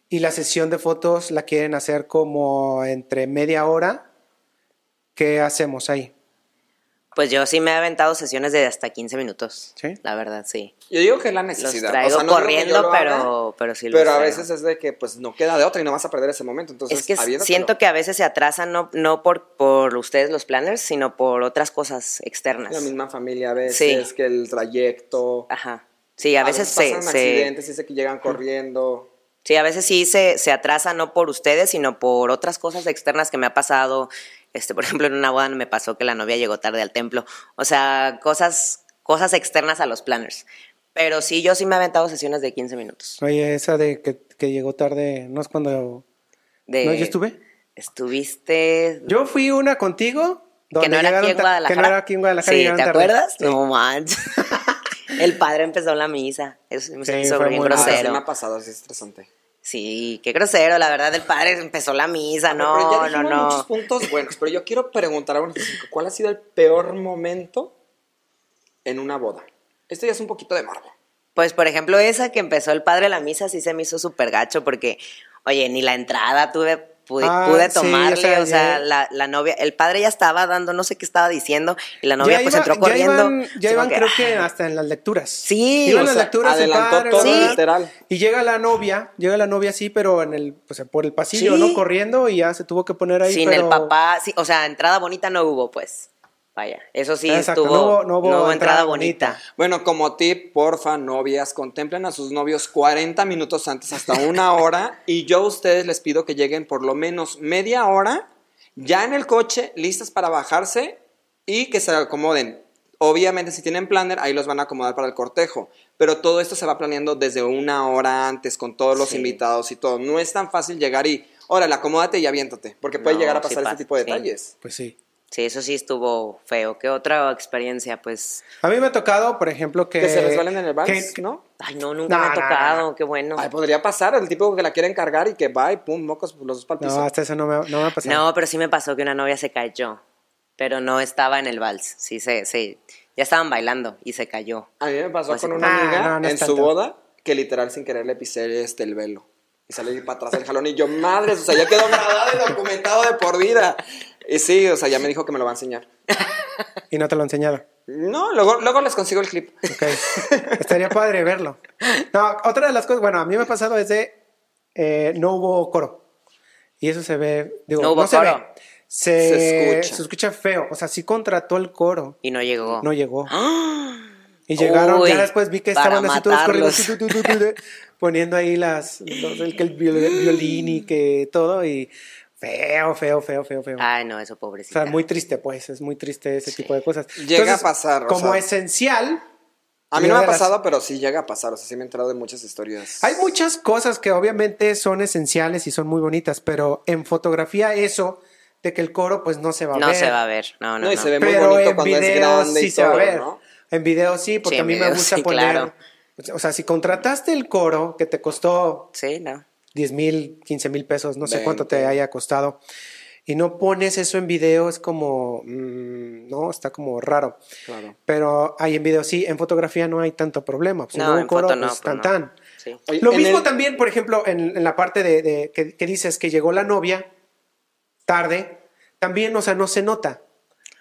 y la sesión de fotos la quieren hacer como entre media hora? ¿Qué hacemos ahí? Pues yo sí me he aventado sesiones de hasta 15 minutos. ¿Sí? La verdad, sí. Yo digo que es la Los necesidad. traigo o sea, no digo que yo corriendo, lo pero, haga, pero sí los pero a traigo. veces es de que pues no queda de otra y no vas a perder ese momento. Entonces, Es que siento que a veces se atrasan no, no por, por ustedes los planners, sino por otras cosas externas. La misma familia a veces, Sí. que el trayecto. Ajá. Sí, a veces se- pasan se- accidentes, dice que llegan corriendo. Sí, a veces sí se, se atrasa no por ustedes, sino por otras cosas externas que me ha pasado. Este, por ejemplo, en una boda me pasó que la novia llegó tarde al templo. O sea, cosas, cosas externas a los planners. Pero sí, yo sí me he aventado sesiones de 15 minutos. Oye, esa de que, que llegó tarde, ¿no es cuando... De- ¿No, yo estuve? Estuviste... Yo fui una contigo. que no era aquí en Guadalajara. Que no era aquí en Guadalajara. Sí, ¿te tarde. acuerdas? Sí. No manches. El padre empezó la misa. Eso me Sí, hizo fue bien muy- Ah, grosero. me ha pasado, así es estresante. Sí, qué grosero, la verdad, el padre empezó la misa, Pero ya no, no, no. muchos puntos buenos, pero yo quiero preguntar a Francisco, ¿cuál ha sido el peor momento en una boda? Esto ya es un poquito de morbo. Pues, por ejemplo, esa que empezó el padre la misa sí se me hizo súper gacho porque, oye, ni la entrada tuve, pude, Ah, pude sí, tomarle, o sea, o sea, ya- la, la novia, el padre ya estaba dando, no sé qué estaba diciendo, y la novia Ya pues iba- entró ya corriendo. iban, ya iban creo que ah. hasta en las lecturas. Sí, Iban las sea, lecturas el adelantó padre, todo ¿verdad? literal. Y llega la novia, llega la novia sí, pero en el, pues por el pasillo, Sí. ¿no? Corriendo y ya se tuvo que poner ahí. Sin pero- el papá, sí, o sea, entrada bonita no hubo, pues. Vaya, eso sí Exacto, estuvo, no hubo- no hubo entrada bonita. Bueno, como tip, porfa, novias, contemplen a sus novios 40 minutos antes, hasta una hora, y yo a ustedes les pido que lleguen por lo menos media hora, ya en el coche, listas para bajarse y que se acomoden. Obviamente, si tienen planner, ahí los van a acomodar para el cortejo, pero todo esto se va planeando desde una hora antes, con todos los Sí. invitados y todo. No es tan fácil llegar y, órale, acomódate y aviéntate, porque puede No, llegar a sí pasar pasa, este tipo de sí. detalles. Pues sí. Sí, eso sí estuvo feo. ¿Qué otra experiencia? Pues, A mí me ha tocado, por ejemplo, que... Que se resbalen en el vals, que- ¿no? ay, no, nunca No, me ha no, no, tocado, qué bueno. Ay, podría pasar, el tipo que la quiere encargar y que va y pum, mocos, los dos piso. No, hasta eso no me, no me ha pasado. No, pero sí me pasó que una novia se cayó, pero no estaba en el vals. Sí, se, se, ya estaban bailando y se cayó. A mí me pasó Pues con sí. una Ah, amiga no, no en su tanto. boda que literal sin querer le pisé este el velo. Y sale para atrás el jalón y yo, madres, o sea, ya quedó grabado y documentado de por vida. Y sí, o sea, ya me dijo que me lo va a enseñar. Y no te lo he enseñado. No, luego, luego les consigo el clip. Ok. Estaría padre verlo. No, otra de las cosas, bueno, a mí me ha pasado es de eh, no hubo coro. Y eso se ve, digo, No no, hubo se coro. ve. Se, Se escucha. se escucha feo. O sea, sí contrató el coro. Y no llegó. No llegó. ¡Ah! Y llegaron, Uy, ya después vi que estaban así todos corriendo, matarlos. así, tu, tu, tu, tu, tu, poniendo ahí las, los- el, que el viol- violín y que todo. Y feo, feo, feo, feo, feo. Ay, no, eso O pobrecita. sea, muy triste, pues, es muy triste ese tipo de cosas. Llega a pasar, o Como sea. esencial, A mí no me ha las- pasado, pero sí llega a pasar. O sea, sí me he enterado de muchas historias. Hay muchas cosas que obviamente son esenciales y son muy bonitas, pero en fotografía eso de que el coro pues no se va a no ver. se va a ver. No, no, No, y no. se ve muy pero bonito es video grande sí y se va a ver. ¿no? En video sí, porque Sí, a mí me gusta sí, poner... claro. O sea, si contrataste el coro que te costó Sí, no. 10 mil, 15 mil pesos, no sé 20. cuánto te haya costado, y no pones eso en video, es como, mm, no, está como raro. Claro. Pero hay en video sí, en fotografía no hay tanto problema. Pues, si No, en coro, foto no, pues, pues tan no. tan. Sí. Oye, Lo mismo el- también, por ejemplo, en, en la parte de, de- que, que dices que llegó la novia tarde, también, o sea, no se nota.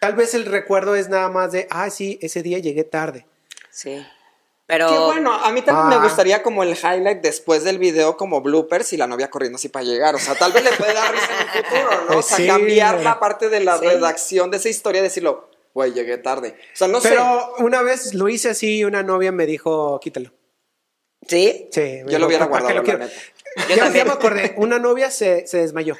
Tal vez el recuerdo es nada más de, ah, sí, ese día llegué tarde. Sí. Pero. Qué bueno, a mí también Ah. me gustaría como el highlight después del video como bloopers y la novia corriendo así para llegar. O sea, tal vez le puede dar risa en el futuro, ¿no? O sea, Sí. cambiar la parte de la Sí. redacción de esa historia y decirlo, güey, llegué tarde. O sea, no sé. Pero una vez lo hice así y una novia me dijo, quítalo. Sí. Sí, Yo lo hubiera "¿Para qué guardado, lo quiero?". la neta. Yo Ya, me acordé, una novia se, se desmayó.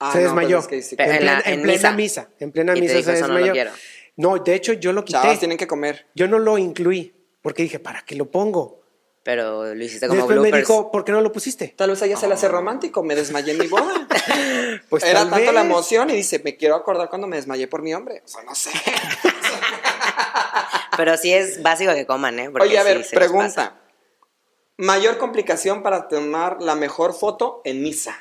Ah, se no, desmayó. pues es que sí, Pero en, en plena, la- en en plena misa. misa. En plena Y te misa dijo, se "Eso no lo desmayó. quiero". No, de hecho yo lo quité. Tienen que comer. Yo no lo incluí porque dije, ¿para qué lo pongo? Pero lo hiciste como Después me dijo, ¿por qué no lo pusiste? Tal vez a ella se le hace romántico, me desmayé en mi boda. Pues Era tal tanto la emoción y dice, me quiero acordar cuando me desmayé por mi hombre. O sea, no sé. Pero sí es básico que coman, ¿eh? Porque Oye, a ver, pregunta. Mayor complicación para tomar la mejor foto en misa.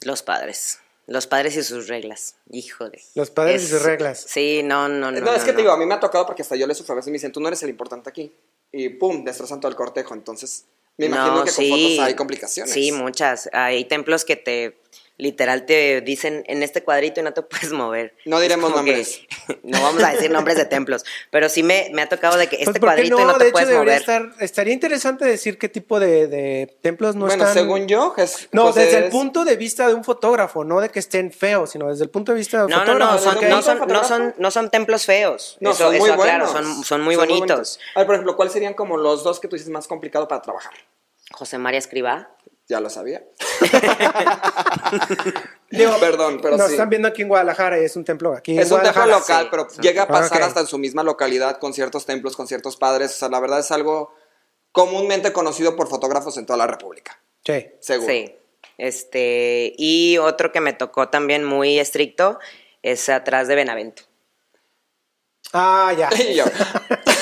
Los padres. Los padres y sus reglas. Híjole. Los padres y sus reglas. Sí, no, no, no. No, es que no. te digo, a mí me ha tocado porque hasta yo le sufro a veces me dicen, tú no eres el importante aquí. Y pum, destrozan todo el cortejo. Entonces, me imagino No, que con sí. fotos hay complicaciones. Sí, muchas. Hay templos que te literal te dicen en este cuadrito y no te puedes mover. No diremos nombres. no vamos a decir nombres de templos, pero sí me, me ha tocado de que Pues, este ¿por qué cuadrito y no de te hecho, puedes mover. estar, estaría interesante decir qué tipo de, de templos no bueno, están. según yo, No, José desde el punto de vista de un fotógrafo, no de que estén feos, sino desde el punto de vista de No, no, fotógrafo. no, son, no, son, no, fotógrafo? son, no son templos feos. No, eso, son muy eso aclaro, buenos. son, son muy bonitos. A ver, por ejemplo, ¿cuáles serían como los dos que tú dices más complicado para trabajar? José María Escribá. Ya lo sabía. Digo, Perdón, pero nos sí. están viendo aquí en Guadalajara y es un templo aquí. en Es un templo local, sí, pero sí. llega a pasar hasta en su misma localidad con ciertos templos, con ciertos padres. O sea, la verdad es algo comúnmente conocido por fotógrafos en toda la República. Sí. Seguro. Sí. Este, y otro que me tocó también muy estricto es atrás de Benavento. Ah, ya. Y yo, ya.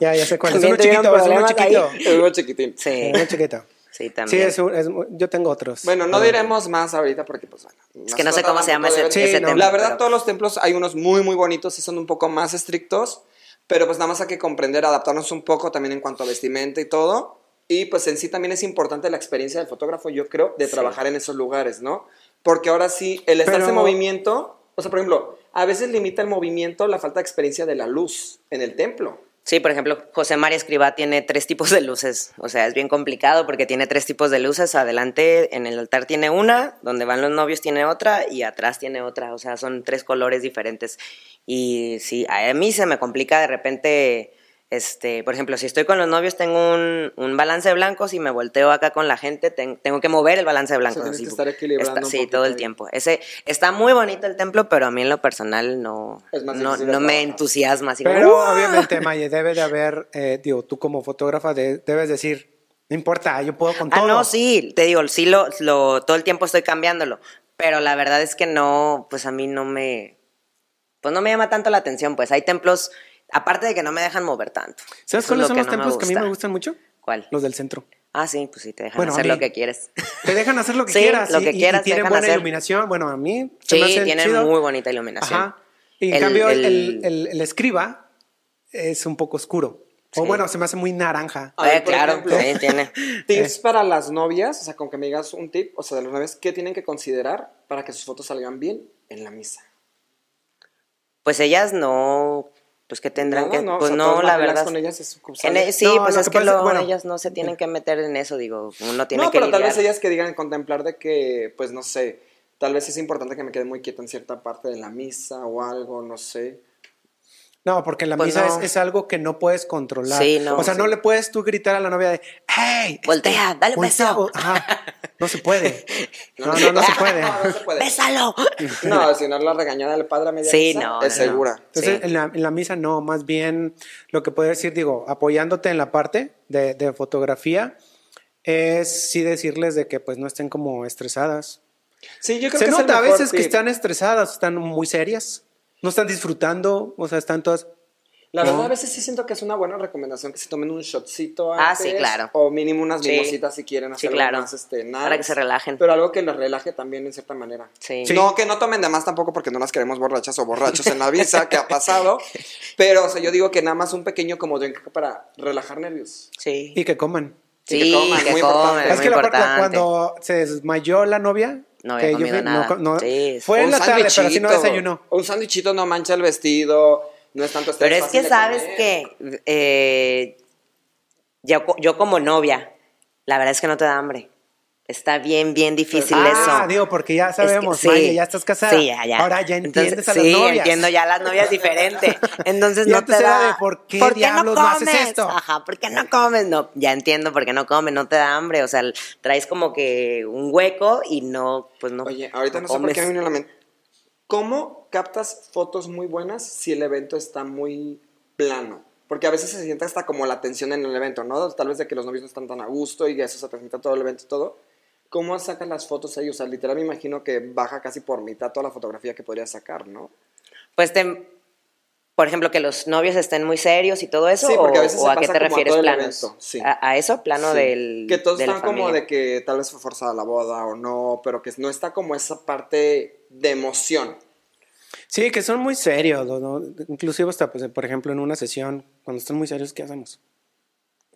Ya, ya sé cuál. Es uno chiquito, es uno chiquito. es muy chiquitín. Sí, Es uno chiquito. sí, Sí, también. es un- es yo tengo otros. Bueno, no diremos más ahorita porque, pues bueno. Es que no sé cómo se llama ese, Sí, ese no. templo. La verdad, pero- todos los templos hay unos muy, muy bonitos y son un poco más estrictos, pero pues nada más hay que comprender, adaptarnos un poco también en cuanto a vestimenta y todo. Y pues en sí también es importante la experiencia del fotógrafo, yo creo, de Sí. trabajar en esos lugares, ¿no? Porque ahora sí, el estarse en Pero- movimiento, o sea, por ejemplo, a veces limita el movimiento la falta de experiencia de la luz en el templo. Sí, por ejemplo, José María Escribá tiene tres tipos de luces. O sea, es bien complicado porque tiene tres tipos de luces. Adelante en el altar tiene una, donde van los novios tiene otra y atrás tiene otra. O sea, son tres colores diferentes. Y sí, a mí se me complica de repente, este, por ejemplo, si estoy con los novios tengo un, un balance de blancos y me volteo acá con la gente, ten- tengo que mover el balance de blancos. tienes así, que estar equilibrando está- sí, todo el ahí. tiempo. Ese, está muy bonito el templo, pero a mí en lo personal no, Es más no, no me entusiasma. Así Pero obviamente, Maye, debe de haber, eh, digo, tú como fotógrafa de- debes decir, no importa, yo puedo con Ah, todo. no, sí, te digo, sí lo, lo, todo el tiempo estoy cambiándolo, pero la verdad es que no, pues a mí no me, pues no me llama tanto la atención, pues hay templos, aparte de que no me dejan mover tanto. ¿Sabes Eso cuáles son los no templos que a mí me gustan mucho? ¿Cuál? Los del centro. Ah, sí, pues sí, te dejan Bueno, hacer lo que quieres. Te dejan hacer lo que Sí, quieras. lo que y- quieras Y tienen buena hacer. iluminación. Bueno, a mí se me Sí, hace tienen chido. muy bonita iluminación. Ajá. Y en El- cambio, el, el- el- el escriba es un poco oscuro. O Sí. bueno, se me hace muy naranja. Ver, Eh, claro, ejemplo, sí, tiene. Tips para las novias, o sea, con que me digas un tip, o sea, de las novias, ¿qué tienen que considerar para que sus fotos salgan bien en la misa? Pues ellas no, pues que tendrán No, que, no, o pues sea, no, la verdad. con ellas es como En sale. e- sí, No, pues es que que lo- bueno. ellas no se tienen que meter en eso, digo, uno tiene no, que pero tal vez ellas que digan contemplar de que, pues no sé, tal vez es importante que me quede muy quieta en cierta parte de la misa o algo, no sé. No, porque la Pues misa no. es, es algo que no puedes controlar. Sí, no, o sea, sí. no le puedes tú gritar a la novia de, ¡Hey! este, Voltea, dale un voltea". beso. Ajá. No se puede. No, no, no se puede. No, no se puede. ¡Bésalo! No, si no la regañada del padre a media Sí, misa, no, es no, no. segura. Entonces, Sí. en, la, en la misa no, más bien lo que puedo decir, digo, apoyándote en la parte de, de fotografía, es sí decirles de que pues no estén como estresadas. Sí, yo creo Se que nota a veces que están estresadas, están muy serias, no están disfrutando, o sea, están todas... La No. verdad, a veces sí siento que es una buena recomendación que se tomen un shotcito Ah, antes. sí, claro. O mínimo unas Sí. mimositas si quieren Sí, hacer claro. más, este, nice. Para que se relajen. Pero algo que los relaje también en cierta manera. Sí. Sí. No, que no tomen de más tampoco porque no las queremos borrachas o borrachos en la visa, que ha pasado. Pero, o sea, yo digo que nada más un pequeño como drink para relajar nervios. Sí. Y que coman. y que Sí, coman, que muy coman, importante. es es muy que la parte importante. cuando se desmayó la novia, No había comido fui- nada. no- Sí, fue en Un la tarde, pero sí no desayunó. Un sándwichito no mancha el vestido, no es tanto estrés Pero es que sabes comer. que eh, yo, yo como novia, la verdad es que no te da hambre. Está bien, bien difícil Ah, eso. digo, porque ya Es que sabemos, sí. Maye, ya estás casada. Sí, ya, ya. Ahora ya entiendes Entonces, a las sí, novias. entiendo ya a las novias diferente. Entonces no te da. de, ¿por qué diablos no haces comes? esto? Ajá, ¿por qué no comes? No, ya entiendo por qué no comes, no te da hambre. O sea, traes como que un hueco y no, pues no. Oye, ahorita no, sé por qué me vino a la mente. ¿Cómo captas fotos muy buenas si el evento está muy plano? Porque a veces se siente hasta como la tensión en el evento, ¿no? Tal vez de que los novios no están tan a gusto y eso se transmite a todo el evento y todo. ¿Cómo sacan las fotos ahí? O sea, literal me imagino que baja casi por mitad toda la fotografía que podría sacar, ¿no? Pues te, por ejemplo, que los novios estén muy serios y todo eso. Sí, porque a veces o se a qué pasa te como a refieres el planos. sí. A, a eso, plano Sí. del. Que todos de la están como de que tal vez fue forzada la boda o no, pero que no está como esa parte de emoción. Sí, que son muy serios, ¿no? Inclusive hasta, pues, por ejemplo, en una sesión, cuando están muy serios, ¿qué hacemos?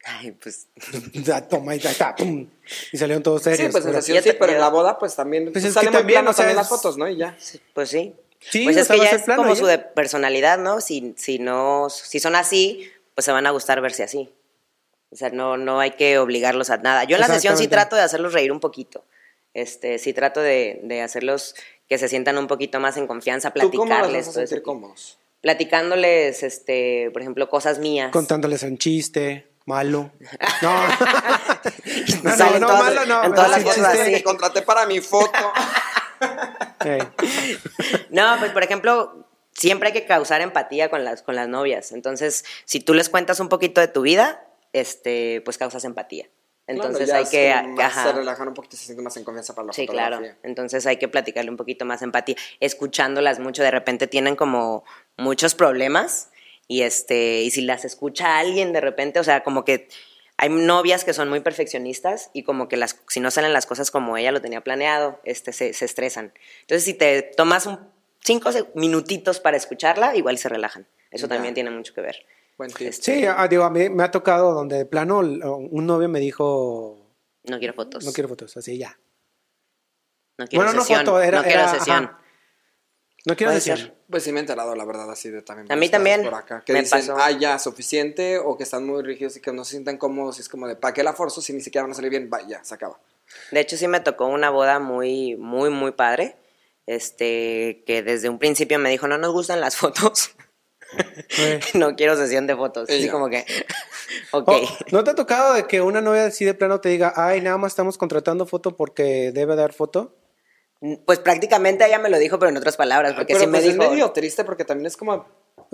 Ay, pues. Ya, toma y ya está, pum. Y salieron todos serios. Sí, pues en sí, pero en la boda pues también Pues pues, es sale que muy también, plano o sea, también es- las fotos, ¿no? Y ya. Pues sí. Sí, pues es que ya es plano, como ya. su de personalidad, ¿no? Si, si no, si son así, pues se van a gustar verse así. O sea, no, no hay que obligarlos a nada. Yo en la sesión sí trato de hacerlos reír un poquito. Este, sí trato de, de hacerlos que se sientan un poquito más en confianza, ¿Tú cómo platicarles. vas a sentir cómodos? Platicándoles, este, por ejemplo, cosas mías. Contándoles un chiste malo. No. no, no, no, todas- malo no. en todas las chiste. así. que contraté para mi foto. No, pues por ejemplo, siempre hay que causar empatía con las, con las novias. Entonces, si tú les cuentas un poquito de tu vida, este, pues causas empatía. Entonces Claro, ya hay que... ajá. Se relajan un poquito y se sienten más en confianza para la Sí, fotografía. claro. Entonces hay que platicarle un poquito más empatía, escuchándolas mucho. De repente tienen como muchos problemas y este y si las escucha alguien de repente, o sea, como que hay novias que son muy perfeccionistas y como que las si no salen las cosas como ella lo tenía planeado, este se, se estresan. Entonces si te tomas un cinco minutitos para escucharla, igual se relajan. Eso Ya. también tiene mucho que ver. Tip. Sí, ah, digo, a mí me ha tocado donde de plano un novio me dijo, No quiero fotos. no quiero fotos, así ya. No quiero Bueno, no sesión. foto, era- no quiero era- sesión. ajá. No quiero ser. Pues sí me he enterado, la verdad, así de también. A mí también, Por acá, que me dicen, pasó. ah, ya, suficiente, o que están muy rígidos y que no se sienten cómodos. Y es como de, ¿para qué la forzo si ni siquiera van a salir bien? Va, ya, se acaba. De hecho, sí me tocó una boda muy, muy, muy padre. Este, que desde un principio me dijo, no nos gustan las fotos. No quiero sesión de fotos. Así como que, ok. Oh, ¿No te ha tocado de que una novia así de plano te diga, ay, nada más estamos contratando foto porque debe dar foto? Pues prácticamente ella me lo dijo, pero en otras palabras, porque Pero sí me pues es dijo. medio triste porque también es como...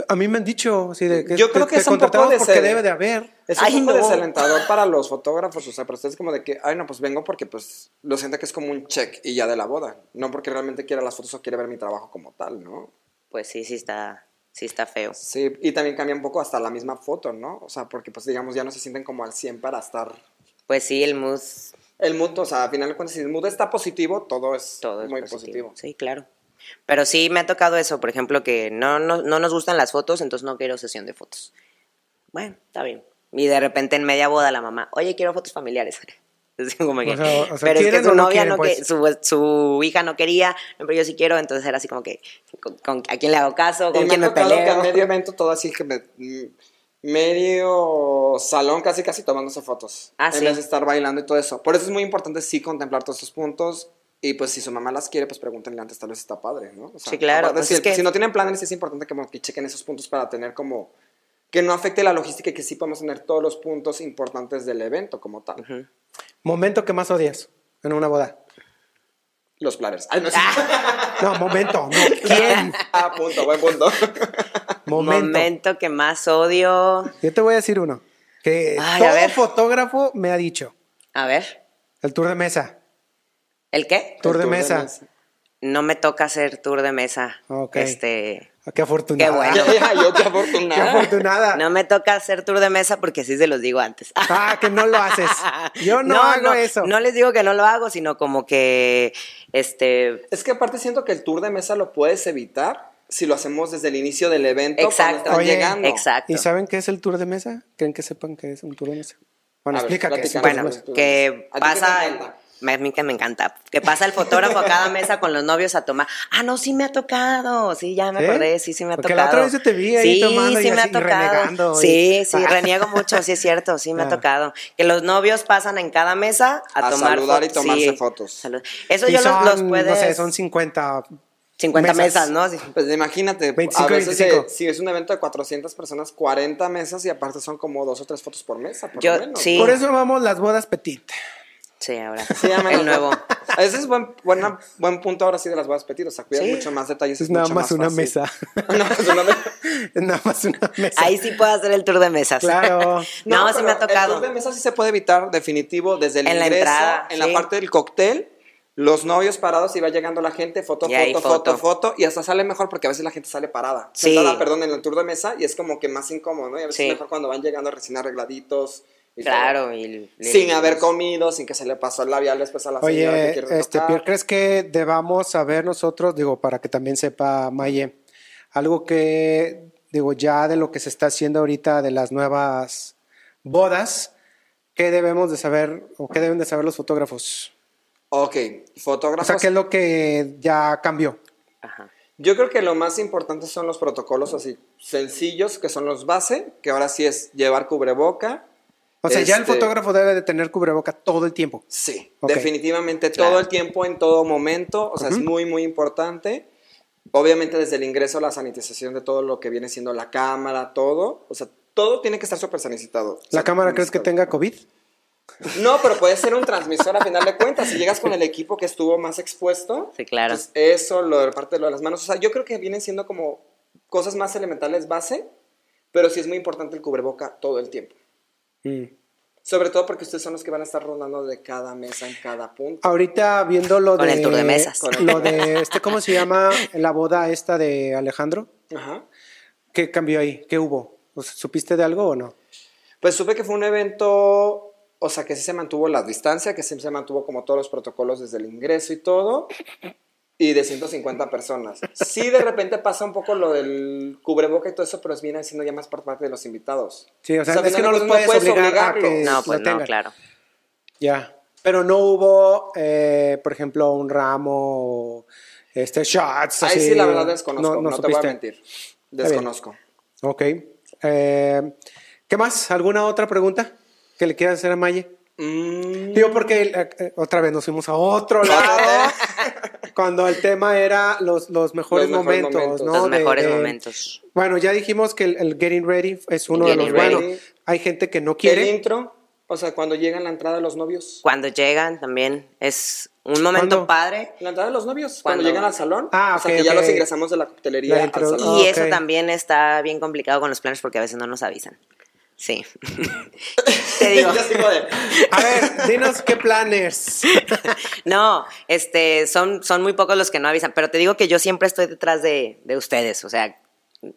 A mí me han dicho así de que Yo creo que te es un poco de porque ser- debe de haber. Es un Ay, poco no. desalentador para los fotógrafos, o sea, pero ustedes como de que, ay, no, pues vengo porque pues lo siento que es como un check y ya de la boda. No porque realmente quiera las fotos o quiere ver mi trabajo como tal, ¿no? Pues sí, sí está, sí está feo. Sí, y también cambia un poco hasta la misma foto, ¿no? O sea, porque pues digamos ya no se sienten como al 100 para estar... Pues sí, el mood, El mood, o sea, al final de cuentas, si el mood está positivo, todo es, todo es muy positivo. positivo. Sí, claro. Pero sí me ha tocado eso, por ejemplo, que no, no, no nos gustan las fotos, entonces no quiero sesión de fotos. Bueno, está bien. Y de repente en media boda la mamá, oye, quiero fotos familiares. Como que, O sea, o sea, pero es que ¿quieren su no novia quieren, no pues? que, su, su hija no quería, pero yo sí quiero, entonces era así como que, con, con- ¿a quién le hago caso? Y ¿Con me quién ha me tocado que peleo? a medio evento todo así que me... medio salón casi casi tomándose fotos. Ah, en sí. vez de estar bailando y todo eso. Por eso es muy importante sí contemplar todos estos puntos. Y pues si su mamá las quiere, pues pregúntenle antes, tal vez está padre, ¿no? O sea, Sí, claro, aparte, pues si, es que- si no tienen planes, es importante que, chequen esos puntos para tener como... Que no afecte la logística y que sí podamos tener todos los puntos importantes del evento como tal. Momento que más odias en una boda. Los planes. Ay, no, sí. No, momento, no. ¿Quién? ah, punto, buen punto. Momento. Momento que más odio. Yo te voy a decir uno. Que Ay, a todo ver. fotógrafo me ha dicho. A ver, El tour de mesa. ¿el qué? Tour El de mesa. No me toca hacer tour de mesa. Ok. Este, Ah, Qué afortunada. Qué bueno. Yo qué Qué afortunada. afortunada. no me toca hacer tour de mesa porque sí se los digo antes. Ah, que no lo haces. Yo no, hago no, eso. No les digo que no lo hago, sino como que, este, Es que aparte siento que el tour de mesa lo puedes evitar si lo hacemos desde el inicio del evento Exacto. están Oye, llegando. exacto. ¿Y saben qué es el tour de mesa? ¿Creen que sepan qué es un tour de mesa? Bueno, A ver, qué es. Bueno, que dices. ¿A ti qué te pasa, el- encanta? me- a mí que me encanta, que pasa el fotógrafo a cada mesa con los novios a tomar. Ah, no, sí me ha tocado, sí, ya me ¿Sí? acordé, sí, sí me ha Porque tocado. la otra vez yo te vi ahí sí, tomando y sí me así, ha tocado. y- Sí, sí, Ah. reniego mucho, sí es cierto, sí me Ah. ha tocado. Que los novios pasan en cada mesa a, A tomar saludar y fotos, tomarse sí. fotos. Salud. Eso Y yo los, son, los puedes... no sé, son 50. 50 mesas. mesas, ¿no? Sí. Pues imagínate, 25, a veces 25. si es un evento de 400 personas, 40 mesas y aparte son como dos o tres fotos por mesa, por Yo- lo menos. sí. ¿no? Por eso vamos las bodas petit. Sí, ahora. Sí, el nuevo. Ese es buen, buena- buen punto ahora sí de las bodas petit, o sea, cuidas Sí. mucho más detalles. Es nada mucho más una mesa. No, una mesa. Es nada más una mesa. Ahí sí puedo hacer el tour de mesas. Claro. No, sí pero me ha tocado. El tour de mesa sí se puede evitar definitivo desde el En la entrada, en sí. la parte del cóctel, los novios parados y va llegando la gente, foto, foto, foto, foto. foto, y hasta sale mejor porque a veces la gente sale parada. Sí. Sentada, perdón, en el tour de mesa y es como que más incómodo, ¿no? Y a veces Sí. es mejor cuando van llegando recién arregladitos. y Claro, todo. y... Sin haber comido, sin que se le pasó el labial después a la señora que Oye, este, tocar. Pierre, ¿crees que debamos saber nosotros, digo, para que también sepa Maye, algo que, digo, ya de lo que se está haciendo ahorita de las nuevas bodas, ¿qué debemos de saber o qué deben de saber los fotógrafos? Ok, O fotógrafos. sea, ¿qué es lo que ya cambió? Ajá. Yo creo que lo más importante son los protocolos así sencillos, que son los base, que ahora sí es llevar cubreboca. O sea, ya el Este- fotógrafo debe de tener cubreboca todo el tiempo. Sí, definitivamente Claro. todo el tiempo, en todo momento, o sea, es muy, muy importante. Obviamente desde el ingreso, la sanitización de todo lo que viene siendo la cámara, todo, o sea, todo tiene que estar súper sanitizado. ¿La cámara crees que tenga COVID? No, pero puede ser un transmisor a final de cuentas. Si llegas con el equipo que estuvo más expuesto, Sí, claro. pues eso, lo de parte de lo de las manos, o sea, yo creo que vienen siendo como cosas más elementales base, pero sí es muy importante el cubreboca todo el tiempo. Mm. Sobre todo porque ustedes son los que van a estar rondando de cada mesa en cada punto. Ahorita viendo lo Con de... el tour de mesas. Con el- Lo de, este, ¿cómo se llama? La boda esta de Alejandro. Ajá. ¿Qué cambió ahí? ¿Qué hubo? ¿Supiste de algo o no? Pues supe que fue un evento, o sea, que sí se mantuvo la distancia, que sí se mantuvo como todos los protocolos desde el ingreso y todo, y de 150 personas. Sí, de repente pasa un poco lo del cubreboca y todo eso, pero es viene siendo ya más por parte de los invitados. Sí, o sea, O sea, es que no los puedes, obligar a puedes que No, pues no, tengan. claro. Ya. Pero no hubo, eh, por ejemplo, un ramo, este, shots. Ahí así. sí, la verdad desconozco, no, te voy a mentir. Desconozco. Ok. Eh, ¿Qué más? ¿Alguna otra pregunta que le quieras hacer a Maye? Mm, Digo, porque eh, eh, otra vez nos fuimos a otro lado. cuando el tema era los, los mejores Los mejores momentos, momentos. ¿no? Los De- mejores de- momentos. Bueno, ya dijimos que el, el Getting Ready es uno de los Ready. buenos. Hay gente que no el quiere. intro, o sea, cuando llegan la entrada de los novios. Cuando llegan también es un momento ¿Cuándo? padre. La entrada de los novios, cuando, Cuando- llegan al salón. Ah, o sea, que ya los ingresamos de la coctelería La al salón. Y Ok. eso también está bien complicado con los planes porque a veces no nos avisan. Sí. Te digo. A ver, dinos qué planes. No, este, son, son muy pocos los que no avisan, pero te digo que yo siempre estoy detrás de, de ustedes, o sea,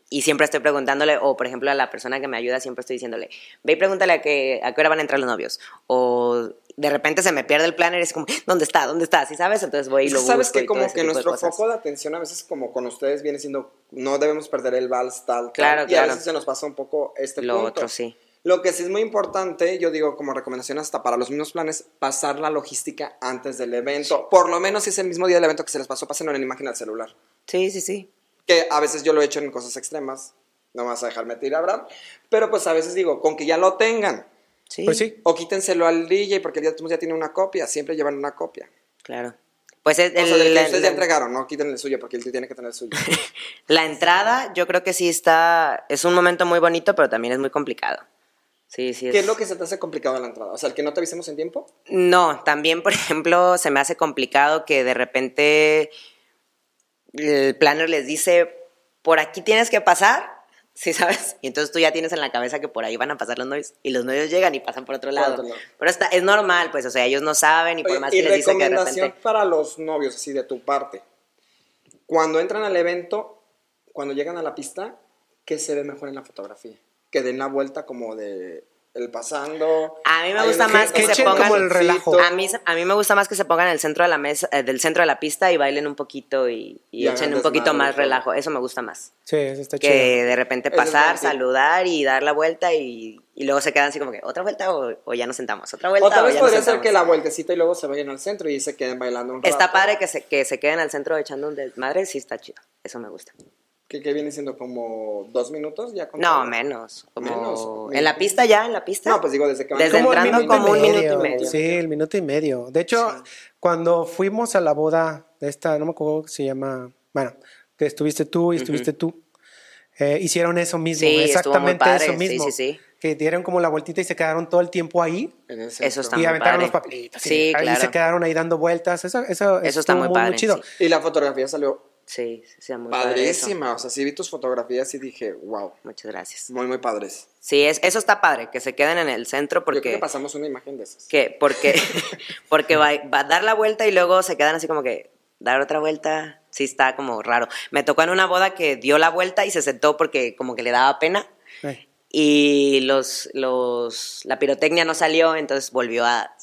y siempre estoy preguntándole, o por ejemplo a la persona que me ayuda, siempre estoy diciéndole, ve y pregúntale a, que, a qué hora van a entrar los novios, o de repente se me pierde el planner y es como, ¿dónde está? ¿Dónde está? ¿Sí sabes? Entonces voy y lo sabes busco que y como que de nuestro foco de atención a veces como con ustedes viene siendo no debemos perder el vals tal, tal, Claro, y a claro. veces se nos pasa un poco este Lo punto. otro, sí. Lo que sí es muy importante, yo digo como recomendación hasta para los mismos planes, pasar la logística antes del evento. Por lo menos si es el mismo día del evento que se les pasó, pásenlo en la imagen al celular. Sí, sí, sí. Que a veces yo lo he hecho en cosas extremas, no me vas a dejarme tirar, Abraham, pero pues a veces digo, con que ya lo tengan, Sí, Pues sí. o quítenselo al DJ porque el día ya tiene una copia, siempre llevan una copia. claro. Pues es O sea, el- ustedes ya entregaron, no quiten el suyo porque él tiene que tener el suyo. La entrada, yo creo que sí está. Es un momento muy bonito, pero también es muy complicado. Sí, sí. ¿Qué es lo que se te hace complicado en la entrada? O sea, el que no te avisemos en tiempo. No, también, por ejemplo, se me hace complicado que de repente el planner les dice: por aquí tienes que pasar. ¿Sí sabes? Y entonces tú ya tienes en la cabeza que por ahí van a pasar los novios y los novios llegan y pasan por otro Por lado. otro lado. Pero está, es normal, pues, o sea, ellos no saben y por Oye, más y que les dice que de repente. para los novios, así de tu parte. Cuando entran al evento, cuando llegan a la pista, ¿qué se ve mejor en la fotografía? Que den la vuelta como de el pasando. A mí me Hay gusta más que que se pongan como el relajo. A mí, a mí me gusta más que se pongan en el centro de la mesa, eh, del centro de la pista y bailen un poquito y, y Y echen un poquito más relajo. Eso me gusta más. Sí, eso está Que chido. de repente pasar, saludar y dar la vuelta y, y luego se quedan así como que otra vuelta o, o ya nos sentamos. Otra vuelta O tal o vez nos podría ser que la vueltecita y luego se vayan al centro y se queden bailando un rato. Está padre que se, que se queden al centro echando un desmadre, sí está chido. Eso me gusta. Que, que viene siendo como dos minutos ya con No, todo. menos. Como Menos. en la pista ya, en la pista. No, pues digo, desde que van Desde Como entrando minuto y como un medio. minuto y medio. Sí, el minuto y medio. De hecho, cuando fuimos a la boda de esta, no me acuerdo cómo se llama, bueno, que estuviste tú y estuviste tú, eh, hicieron eso mismo, Sí, muy exactamente eso sí, mismo. sí, sí. Que dieron como la vueltita y se quedaron todo el tiempo ahí Eso está y muy aventaron padre. los papelitos. Sí, y ahí claro. se quedaron ahí dando vueltas. Eso, eso, Eso está muy padre, chido. sí. Y la fotografía salió Sí, sí, muy padre padrísima. O sea, sí vi tus fotografías y dije, wow, Muchas gracias. muy, muy padres. Sí, es, eso está padre, que se queden en el centro Yo creo porque... que pasamos una imagen de esas. que porque porque va, va a dar la vuelta y luego se quedan así como que dar otra vuelta sí está como raro me tocó en una boda que dio la vuelta y se sentó porque como que le daba pena Eh, y los los la pirotecnia no salió entonces volvió a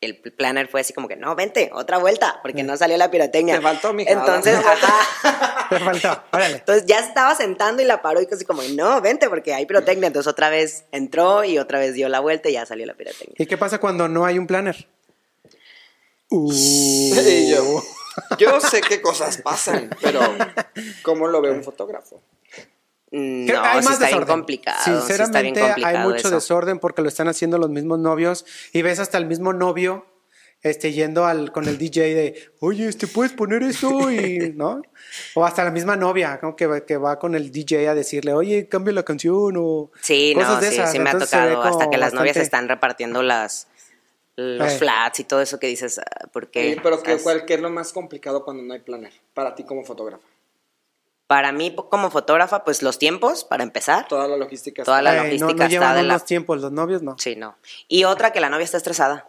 el planner fue así como que, no, vente, otra vuelta, porque no salió la pirotecnia. Te faltó, mija, Entonces, ajá. Te faltó, órale. Entonces ya estaba sentando y la paró y casi como, no, vente, porque hay pirotecnia. Entonces otra vez entró y otra vez dio la vuelta y ya salió la pirotecnia. ¿Y qué pasa cuando no hay un planner? Uh. Yo, yo sé qué cosas pasan, pero ¿cómo lo ve un fotógrafo? Mm, Creo No, que hay más está bien desorden. complicado. sí está bien Sinceramente, complicado hay mucho eso. desorden porque lo están haciendo los mismos novios y ves hasta el mismo novio este, yendo al, con el DJ de, oye, este, puedes poner eso y, ¿no? O hasta la misma novia, ¿no? que, va- que va con el DJ a decirle, oye, cambia la canción o Sí, cosas no, de sí, esas. sí me ha Entonces tocado. Hasta como que las novias están repartiendo las los Eh. flats y todo eso que dices, ah, ¿por qué? Sí, pero ¿qué, ¿Sabes? cuál- qué es lo más complicado cuando no hay planner? Para ti como fotógrafa. Para mí, como fotógrafa, pues los tiempos, para empezar. Toda la logística. Toda la no, logística no está llevan de la- unos tiempos, los novios no. Sí, no. Y otra, que la novia está estresada.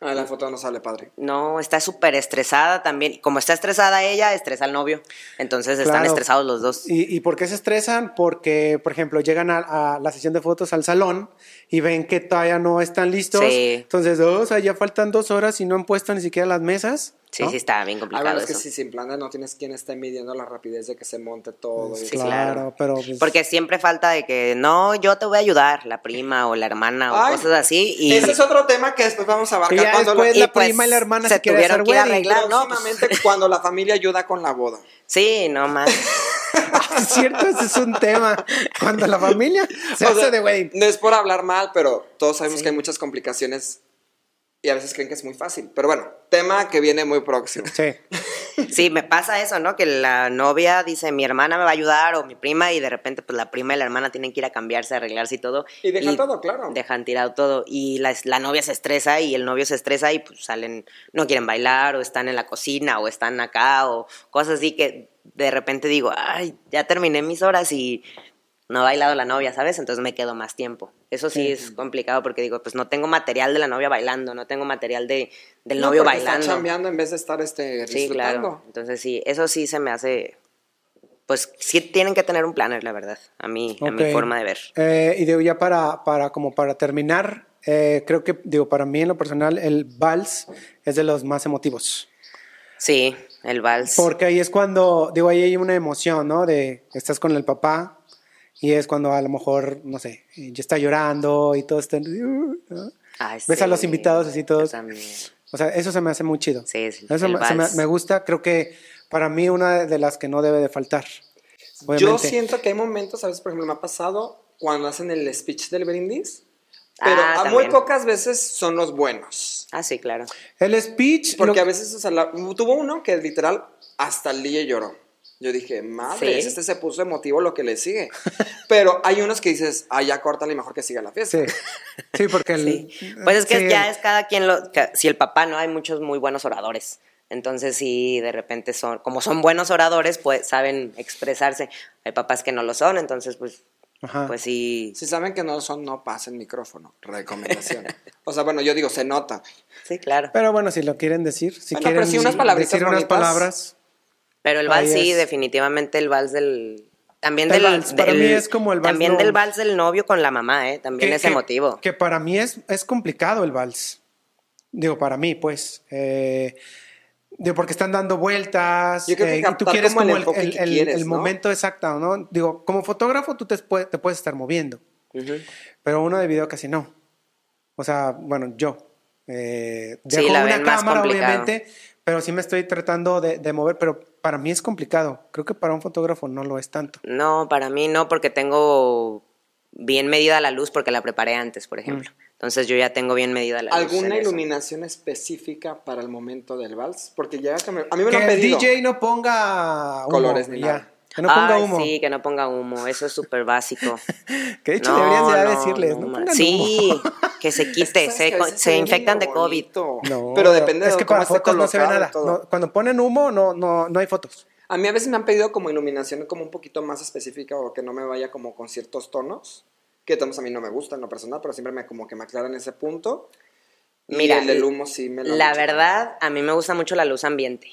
Ah, la foto no sale padre. No, está súper estresada también. Como está estresada ella, estresa al novio. Entonces están Claro. estresados los dos. ¿Y, ¿Y por qué se estresan? Porque, por ejemplo, llegan a, a la sesión de fotos al salón y ven que todavía no están listos. Sí. Entonces, oh, o sea, ya faltan dos horas y no han puesto ni siquiera las mesas. Sí, ¿no? sí, está bien Ah, complicado bueno, es que eso. si sin planner no tienes quien esté midiendo la rapidez de que se monte todo. y Sí, eso. claro, claro. pero pues, Porque siempre falta de que, no, yo te voy a ayudar, la prima o la hermana o Ay, cosas así. Y, Ese es otro tema que después vamos a abarcar. Y ya cuando después la- la y, pues, prima y la hermana se se quieren tuvieron hacer que arreglar. no, pues- cuando la familia ayuda con la boda. Sí, no más. es cierto, ese es un tema. Cuando la familia se O hace sea, de wedding. No es por hablar mal, pero todos sabemos Sí. que hay muchas complicaciones y a veces creen que es muy fácil. Pero bueno, tema que viene muy próximo. Sí. Sí, me pasa eso, ¿no? Que la novia dice, mi hermana me va a ayudar o mi prima y de repente pues la prima y la hermana tienen que ir a cambiarse, a arreglarse y todo. Y dejan todo, claro. Dejan tirado todo y la, la novia se estresa y el novio se estresa y pues salen, no quieren bailar o están en la cocina o están acá o cosas así que de repente digo, ay, ya terminé mis horas y no ha bailado la novia, ¿sabes? Entonces me quedo más tiempo. Eso sí, Sí. es complicado porque digo, pues no tengo material de la novia bailando, no tengo material de, del No, novio bailando. chambeando en vez de estar este, Sí, claro. Entonces sí, eso sí se me hace. Pues sí tienen que tener un planner, la verdad, a mí, a mi forma de ver. Eh, y digo, ya para, para, como para terminar, eh, creo que, digo, para mí en lo personal, el vals es de los más emotivos. Sí, el vals. Porque ahí es cuando, digo, ahí hay una emoción, ¿no? De estás con el papá y es cuando a lo mejor, no sé, ya está llorando y todo está... ¿no? Ay, Ves a los invitados así todos. también. O sea, eso se me hace muy chido. Sí, sí, Eso el me, se me- gusta, creo que para mí una de las que no debe de faltar. Yo siento que hay momentos, a veces, por ejemplo, me ha pasado cuando hacen el speech del brindis, pero Ah, a muy pocas veces son los buenos. Ah, sí, claro. El speech... Porque lo- a veces, o sea, la- tuvo uno que literal hasta el día lloró. Yo dije, madre, Sí. este se puso emotivo lo que le sigue. Pero hay unos que dices, ah, ya córtale y mejor que siga la fiesta. Sí, sí porque el... Sí. Pues es que sí, ya el- es cada quien lo. Si el papá no, hay muchos muy buenos oradores. Entonces, sí, de repente son. Como son buenos oradores, pues saben expresarse. Hay papás que no lo son, entonces, pues. Ajá. Pues sí. Si saben que no son, no pasen micrófono. Recomendación. o sea, bueno, yo digo, se nota. Sí, claro. Pero bueno, si lo quieren decir, si Bueno, quieren pero sí unas palabritas decir unas bonitas. palabras. Pero el vals sí, definitivamente el vals del. También El del. vals, para del- mí es como el vals También no- del vals del novio con la mamá, ¿eh? También que- es que- emotivo. Que para mí es, es complicado el vals. Digo, para mí, pues. Eh, digo, porque están dando vueltas. Yo creo que eh, y tú quieres como el como el, el- que quieres, el ¿no? momento exacto, ¿no? Digo, como fotógrafo tú te, puede- te puedes estar moviendo, Ujú. pero uno de video casi no. O sea, bueno, yo. Eh, Sí, dejo la una cámara, obviamente, pero sí me estoy tratando de, de mover, pero para mí es complicado. Creo que para un fotógrafo no lo es tanto. No, para mí no, porque tengo bien medida la luz porque la preparé antes, por ejemplo. Mm. Entonces yo ya tengo bien medida la luz. ¿Alguna en eso. iluminación específica para el momento del vals? Porque ya que me- a mí me Que lo han el. DJ no ponga humo, Colores ni ya. nada. Que no ponga Ay, humo. Sí, que no ponga humo, eso es súper básico. Que de hecho No, deberías ya no, decirles, no, pongan Sí, humo. que se quite, se, se ve infectan de COVID. pero depende es de que cómo para esté fotos no se ve y nada. cuando ponen humo no, no, no hay fotos. A mí a veces me han pedido como iluminación como un poquito más específica o que no me vaya como con ciertos tonos, que tonos a mí no me gustan en lo personal, pero siempre me como que me aclaran ese punto. Y Mira, el del humo sí me lo La dicho. verdad, a mí me gusta mucho la luz ambiente.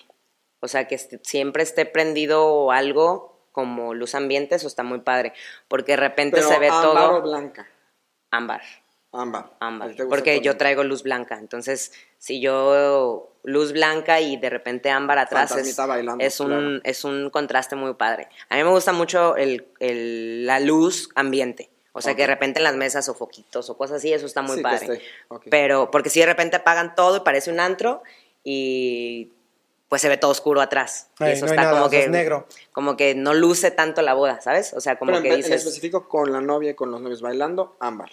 O sea, que siempre esté prendido algo como luz ambiente, eso está muy padre. Porque de repente Pero se ve ámbar o todo blanca. ámbar. Ámbar. ¿A ámbar, te gusta porque yo traigo luz blanca. Entonces, si yo luz blanca y de repente ámbar atrás es, bailando, es, un, claro. es un contraste muy padre. A mí me gusta mucho el, el- la luz ambiente. O sea, que de repente en las mesas o foquitos o cosas así, eso está muy Sí, padre. Pero, porque si de repente apagan todo y parece un antro y pues se ve todo oscuro atrás. Y eso no hay está nada, como que es negro. como que no luce tanto la boda, ¿sabes? O sea, como Pero en, que en dices específico con la novia y con los novios bailando, ámbar.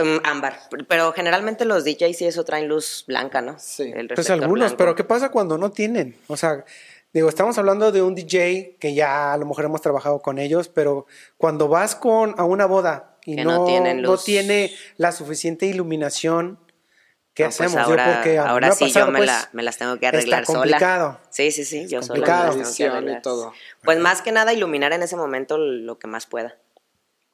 Um, ámbar, pero generalmente los DJs y eso traen luz blanca, ¿no? Sí. El Pues algunos, blanco. pero ¿qué pasa cuando no tienen? O sea, digo, estamos hablando de un DJ que ya a lo mejor hemos trabajado con ellos, pero cuando vas con a una boda y Que no, no tiene la suficiente iluminación, ¿qué No, pues hacemos? Yo, ahora, porque a mí ahora sí pasado, yo me, pues, la- me las tengo que está arreglar sola. complicado. Sí, sí, sí, yo Es sola complicado. las tengo que Edición y arreglar. todo. Pues más que nada iluminar en ese momento lo que más pueda,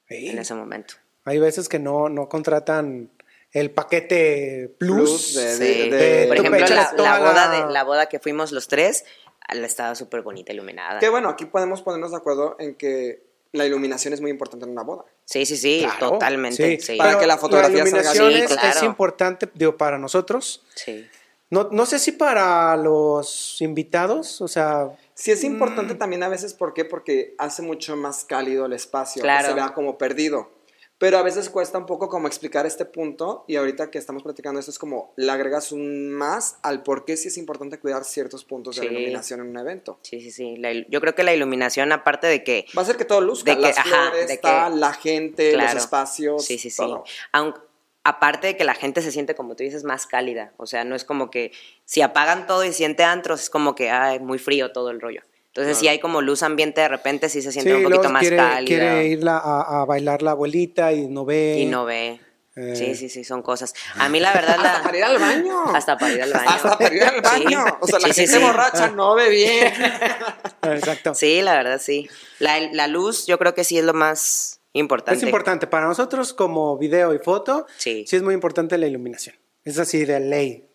Sí. en ese momento. Hay veces que no, no contratan el paquete plus. Plus de- Sí. de- Por ejemplo, la, boda la- de, la boda que fuimos los tres, la estaba súper bonita iluminada. Que bueno, aquí podemos ponernos de acuerdo en que la iluminación es muy importante en una boda. Sí, sí, sí, Claro, totalmente. Sí, Para Pero que la fotografía salga iluminación bien. es, Sí, claro. es importante digo, para nosotros. sí. No, no sé si para los invitados, o sea, Sí es importante también a veces, ¿por qué? Porque hace mucho más cálido el espacio, que Claro. se vea como perdido. Pero a veces cuesta un poco como explicar este punto y ahorita que estamos platicando esto es como le agregas un más al por qué sí es importante cuidar ciertos puntos de la iluminación en un evento. Sí, sí, sí. La yo creo que la iluminación, aparte de que Va a ser que todo luzca, De que- las ajá, flores, de está que- la gente, Claro. los espacios, Sí, sí, sí. todo. Aunque, aparte de que la gente se siente, como tú dices, más cálida. O sea, no es como que si apagan todo y siente antros, es como que ay, muy frío todo el rollo. Entonces, si hay como luz ambiente, de repente sí se siente sí, un poquito más quiere, cálida. quiere ir la- a, a bailar la abuelita y no ve. Y no ve. Eh. Sí, sí, sí, son cosas. A mí la verdad la... Hasta para ir al baño. Hasta para ir al baño. Hasta para ir al Sí. baño. O sea, la Sí, sí, gente sí. borracha no ve bien. Exacto. Sí, la verdad sí. La, la luz yo creo que sí es lo más importante. Es importante para nosotros como video y foto. Sí. es muy importante la iluminación. Es así de ley.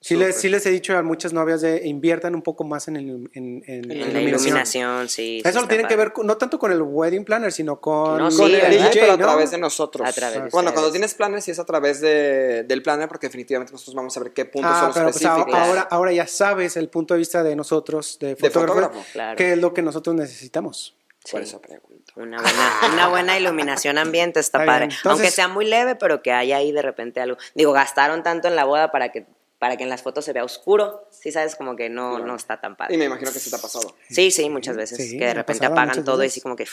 Sí les, sí les he dicho a muchas novias de inviertan un poco más en, el- en, en- en En la iluminación. iluminación, sí. sí Eso está tiene que ver con- no tanto con el wedding planner, sino con, No, Con sí, el. DJ, pero a través de nosotros. A través de bueno, cuando tienes planes, sí es a través de, del planner, porque definitivamente nosotros vamos a ver qué puntos Ah, son pero pues específicos. ahora, ahora, ahora ya sabes el punto de vista de nosotros, de De fotógrafos, fotógrafo. Claro. qué es lo que nosotros necesitamos. Por Sí. eso pregunto. Una buena, una buena iluminación ambiente está, Está padre. Entonces- Aunque sea muy leve, pero que haya ahí de repente algo. Digo, gastaron tanto en la boda para que, para que en las fotos se vea oscuro. Sí, sabes, como que no, Claro. no está tan Y padre. me imagino que sí te ha pasado. Sí, sí, muchas veces. Sí, que de repente apagan todo y veces. así como que,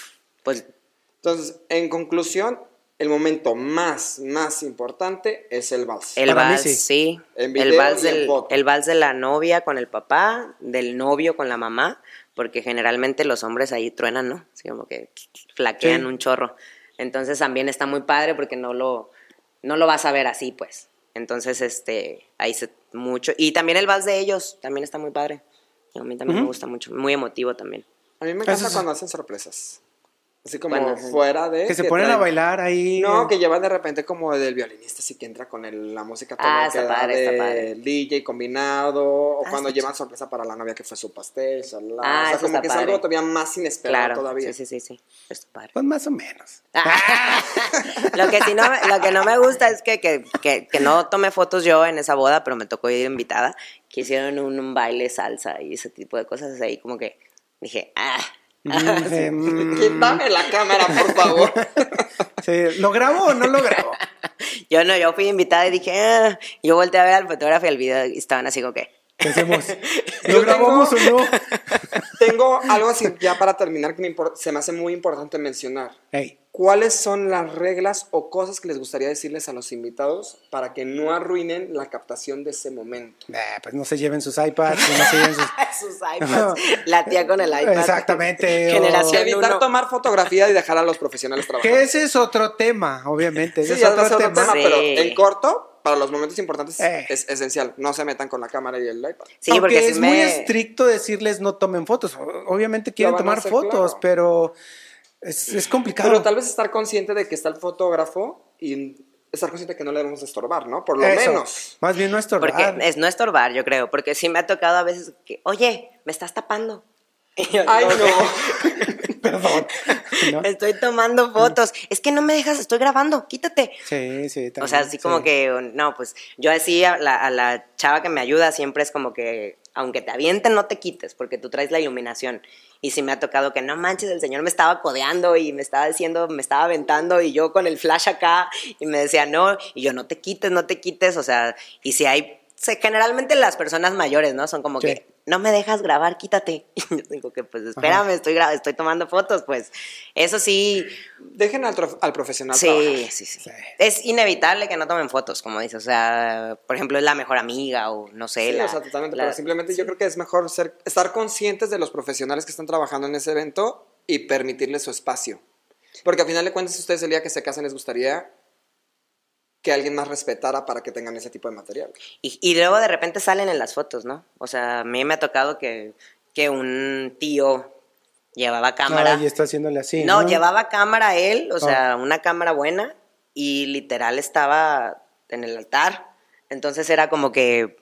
pues, Entonces, en conclusión, el momento más, más importante es el vals. el Para mí vals, sí. sí. En el, video vals y en del, foto. el vals de la novia con el papá, del novio con la mamá, porque generalmente los hombres ahí truenan, ¿no? Así como que flaquean Sí. un chorro. Entonces también está muy padre porque no lo, no lo vas a ver así, pues. Entonces, este, ahí se mucho. Y también el vals de ellos, también está muy padre. A mí también me gusta mucho, muy emotivo también. A mí me encanta cuando hacen sorpresas. Así como fuera de... Que se ponen a bailar ahí. No, que llevan de repente como del violinista, así que entra con el- la música todo Ah, que está padre, está padre. DJ combinado, o Ah, cuando llevan sorpresa para la novia que fue su pastel, shalala. Ah, o sea, eso como está que es algo todavía más inesperado Claro, todavía. sí, sí, sí, sí. Está padre. Pues más o menos. lo que sí no me- lo que no me gusta es que, que, que, que no tomé fotos yo en esa boda, pero me tocó ir invitada, que hicieron un, un baile salsa y ese tipo de cosas ahí, como que dije, ah. Mm, eh, mm, Quítame la cámara, por favor. sí, ¿Lo grabo o no lo grabo? Yo no, yo fui invitada y dije, ah. yo volteé a ver al fotógrafo y el video y estaban así como que, ¿Qué hacemos? ¿Lo grabamos o no? Tengo algo así ya para terminar que me se me hace muy importante mencionar. Ey, ¿Cuáles son las reglas o cosas que les gustaría decirles a los invitados para que no arruinen la captación de ese momento? eh, pues no se lleven sus iPads, no se lleven sus... sus iPads, la tía con el iPad. Exactamente, o- Generación Evitar uno. tomar fotografía y dejar a los profesionales trabajar. Que ese es otro tema, obviamente. Ese Sí, es otro, es otro tema. tema, Sí. pero en corto, para los momentos importantes, Eh. es esencial. No se metan con la cámara y el iPad. Sí, Aunque porque es muy me- estricto decirles no tomen fotos. O- Obviamente quieren tomar hacer, fotos, claro. pero es, es complicado. Pero tal vez estar consciente de que está el fotógrafo y estar consciente de que no le debemos estorbar, ¿no? Por lo Eso, menos. Más bien no estorbar. Porque es no estorbar, yo creo, porque sí me ha tocado a veces que, oye, me estás tapando. Yo, Ay, como no. Perdón. ¿no? Estoy tomando fotos. Es que no me dejas, estoy grabando, quítate. Sí, sí. O sea, también, así como sí. que, no, pues yo decía a la, a la chava que me ayuda siempre es como que, aunque te avienten, no te quites, porque tú traes la iluminación. Y sí me ha tocado que, no manches, el señor me estaba codeando y me estaba diciendo, me estaba aventando y yo con el flash acá y me decía, no, y yo, no te quites, no te quites, o sea, y si hay, generalmente las personas mayores, ¿no? Son como Sí. que, no me dejas grabar, quítate. Y yo digo que, pues, espérame, estoy, estoy tomando fotos, pues, eso sí, Dejen al, al profesional Sí, trabajar. sí, sí, Sí. Es inevitable que no tomen fotos, como dices. O sea, por ejemplo, es la mejor amiga o no sé. Sí, la- o sea, totalmente. la- pero simplemente yo creo que es mejor ser, estar conscientes de los profesionales que están trabajando en ese evento y permitirles su espacio. Porque al final de cuentas, ustedes el día que se casen les gustaría que alguien más respetara para que tengan ese tipo de material. Y, y luego de repente salen en las fotos, ¿no? O sea, a mí me ha tocado que, que un tío llevaba cámara. Ay, está haciéndole así. no, No, llevaba cámara él, o Ah. sea, una cámara buena y literal estaba en el altar. Entonces era como que,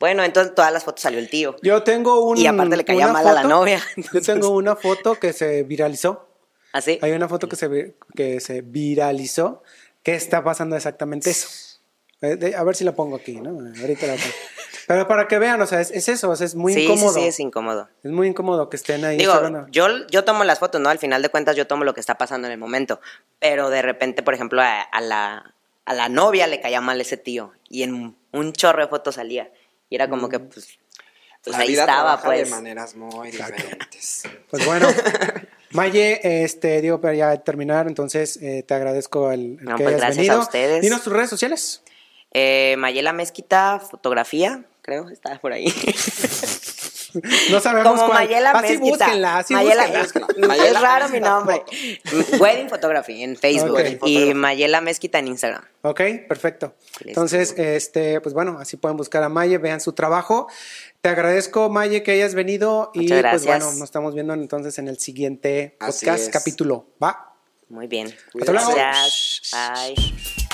bueno, entonces todas las fotos salió el tío. Yo tengo un. Y aparte le caía una mal a la foto- novia, Yo tengo una foto que se viralizó. ¿Así? Hay una foto que se, que se viralizó que está pasando exactamente eso. Eh, a ver si la pongo aquí, ¿no? Ahorita la pongo. Pero para que vean, o sea, es, es eso, o sea, es muy sí, incómodo. sí, sí, es incómodo. Es muy incómodo que estén ahí. Digo, yo, yo tomo las fotos, ¿no? Al final de cuentas yo tomo lo que está pasando en el momento. Pero de repente, por ejemplo, a, a la, a la novia le caía mal ese tío. Y en un chorro de fotos salía. Y era como que, pues, pues la ahí vida estaba, pues. de maneras muy diferentes. Pues bueno, Maye, este, digo, para ya terminar, entonces eh, te agradezco el, el No, que pues hayas gracias venido. a ustedes. Dinos tus redes sociales. Eh, Mayela Mezquita, fotografía, creo, está por ahí. No sabemos Como cuál. Mayela así Mezquita. búsquenla, así Mayela, búsquenla. es Mayela raro mi nombre. Wedding Photography en Facebook. Ok. Y Mayela Mezquita en Instagram. Ok, perfecto. Entonces, este, pues bueno, así pueden buscar a Maye, vean su trabajo. Te agradezco, Maye, que hayas venido y Muchas pues gracias. bueno, nos estamos viendo entonces en el siguiente Así podcast es. capítulo. ¿Va? Muy bien. Hasta luego. Gracias. Bye.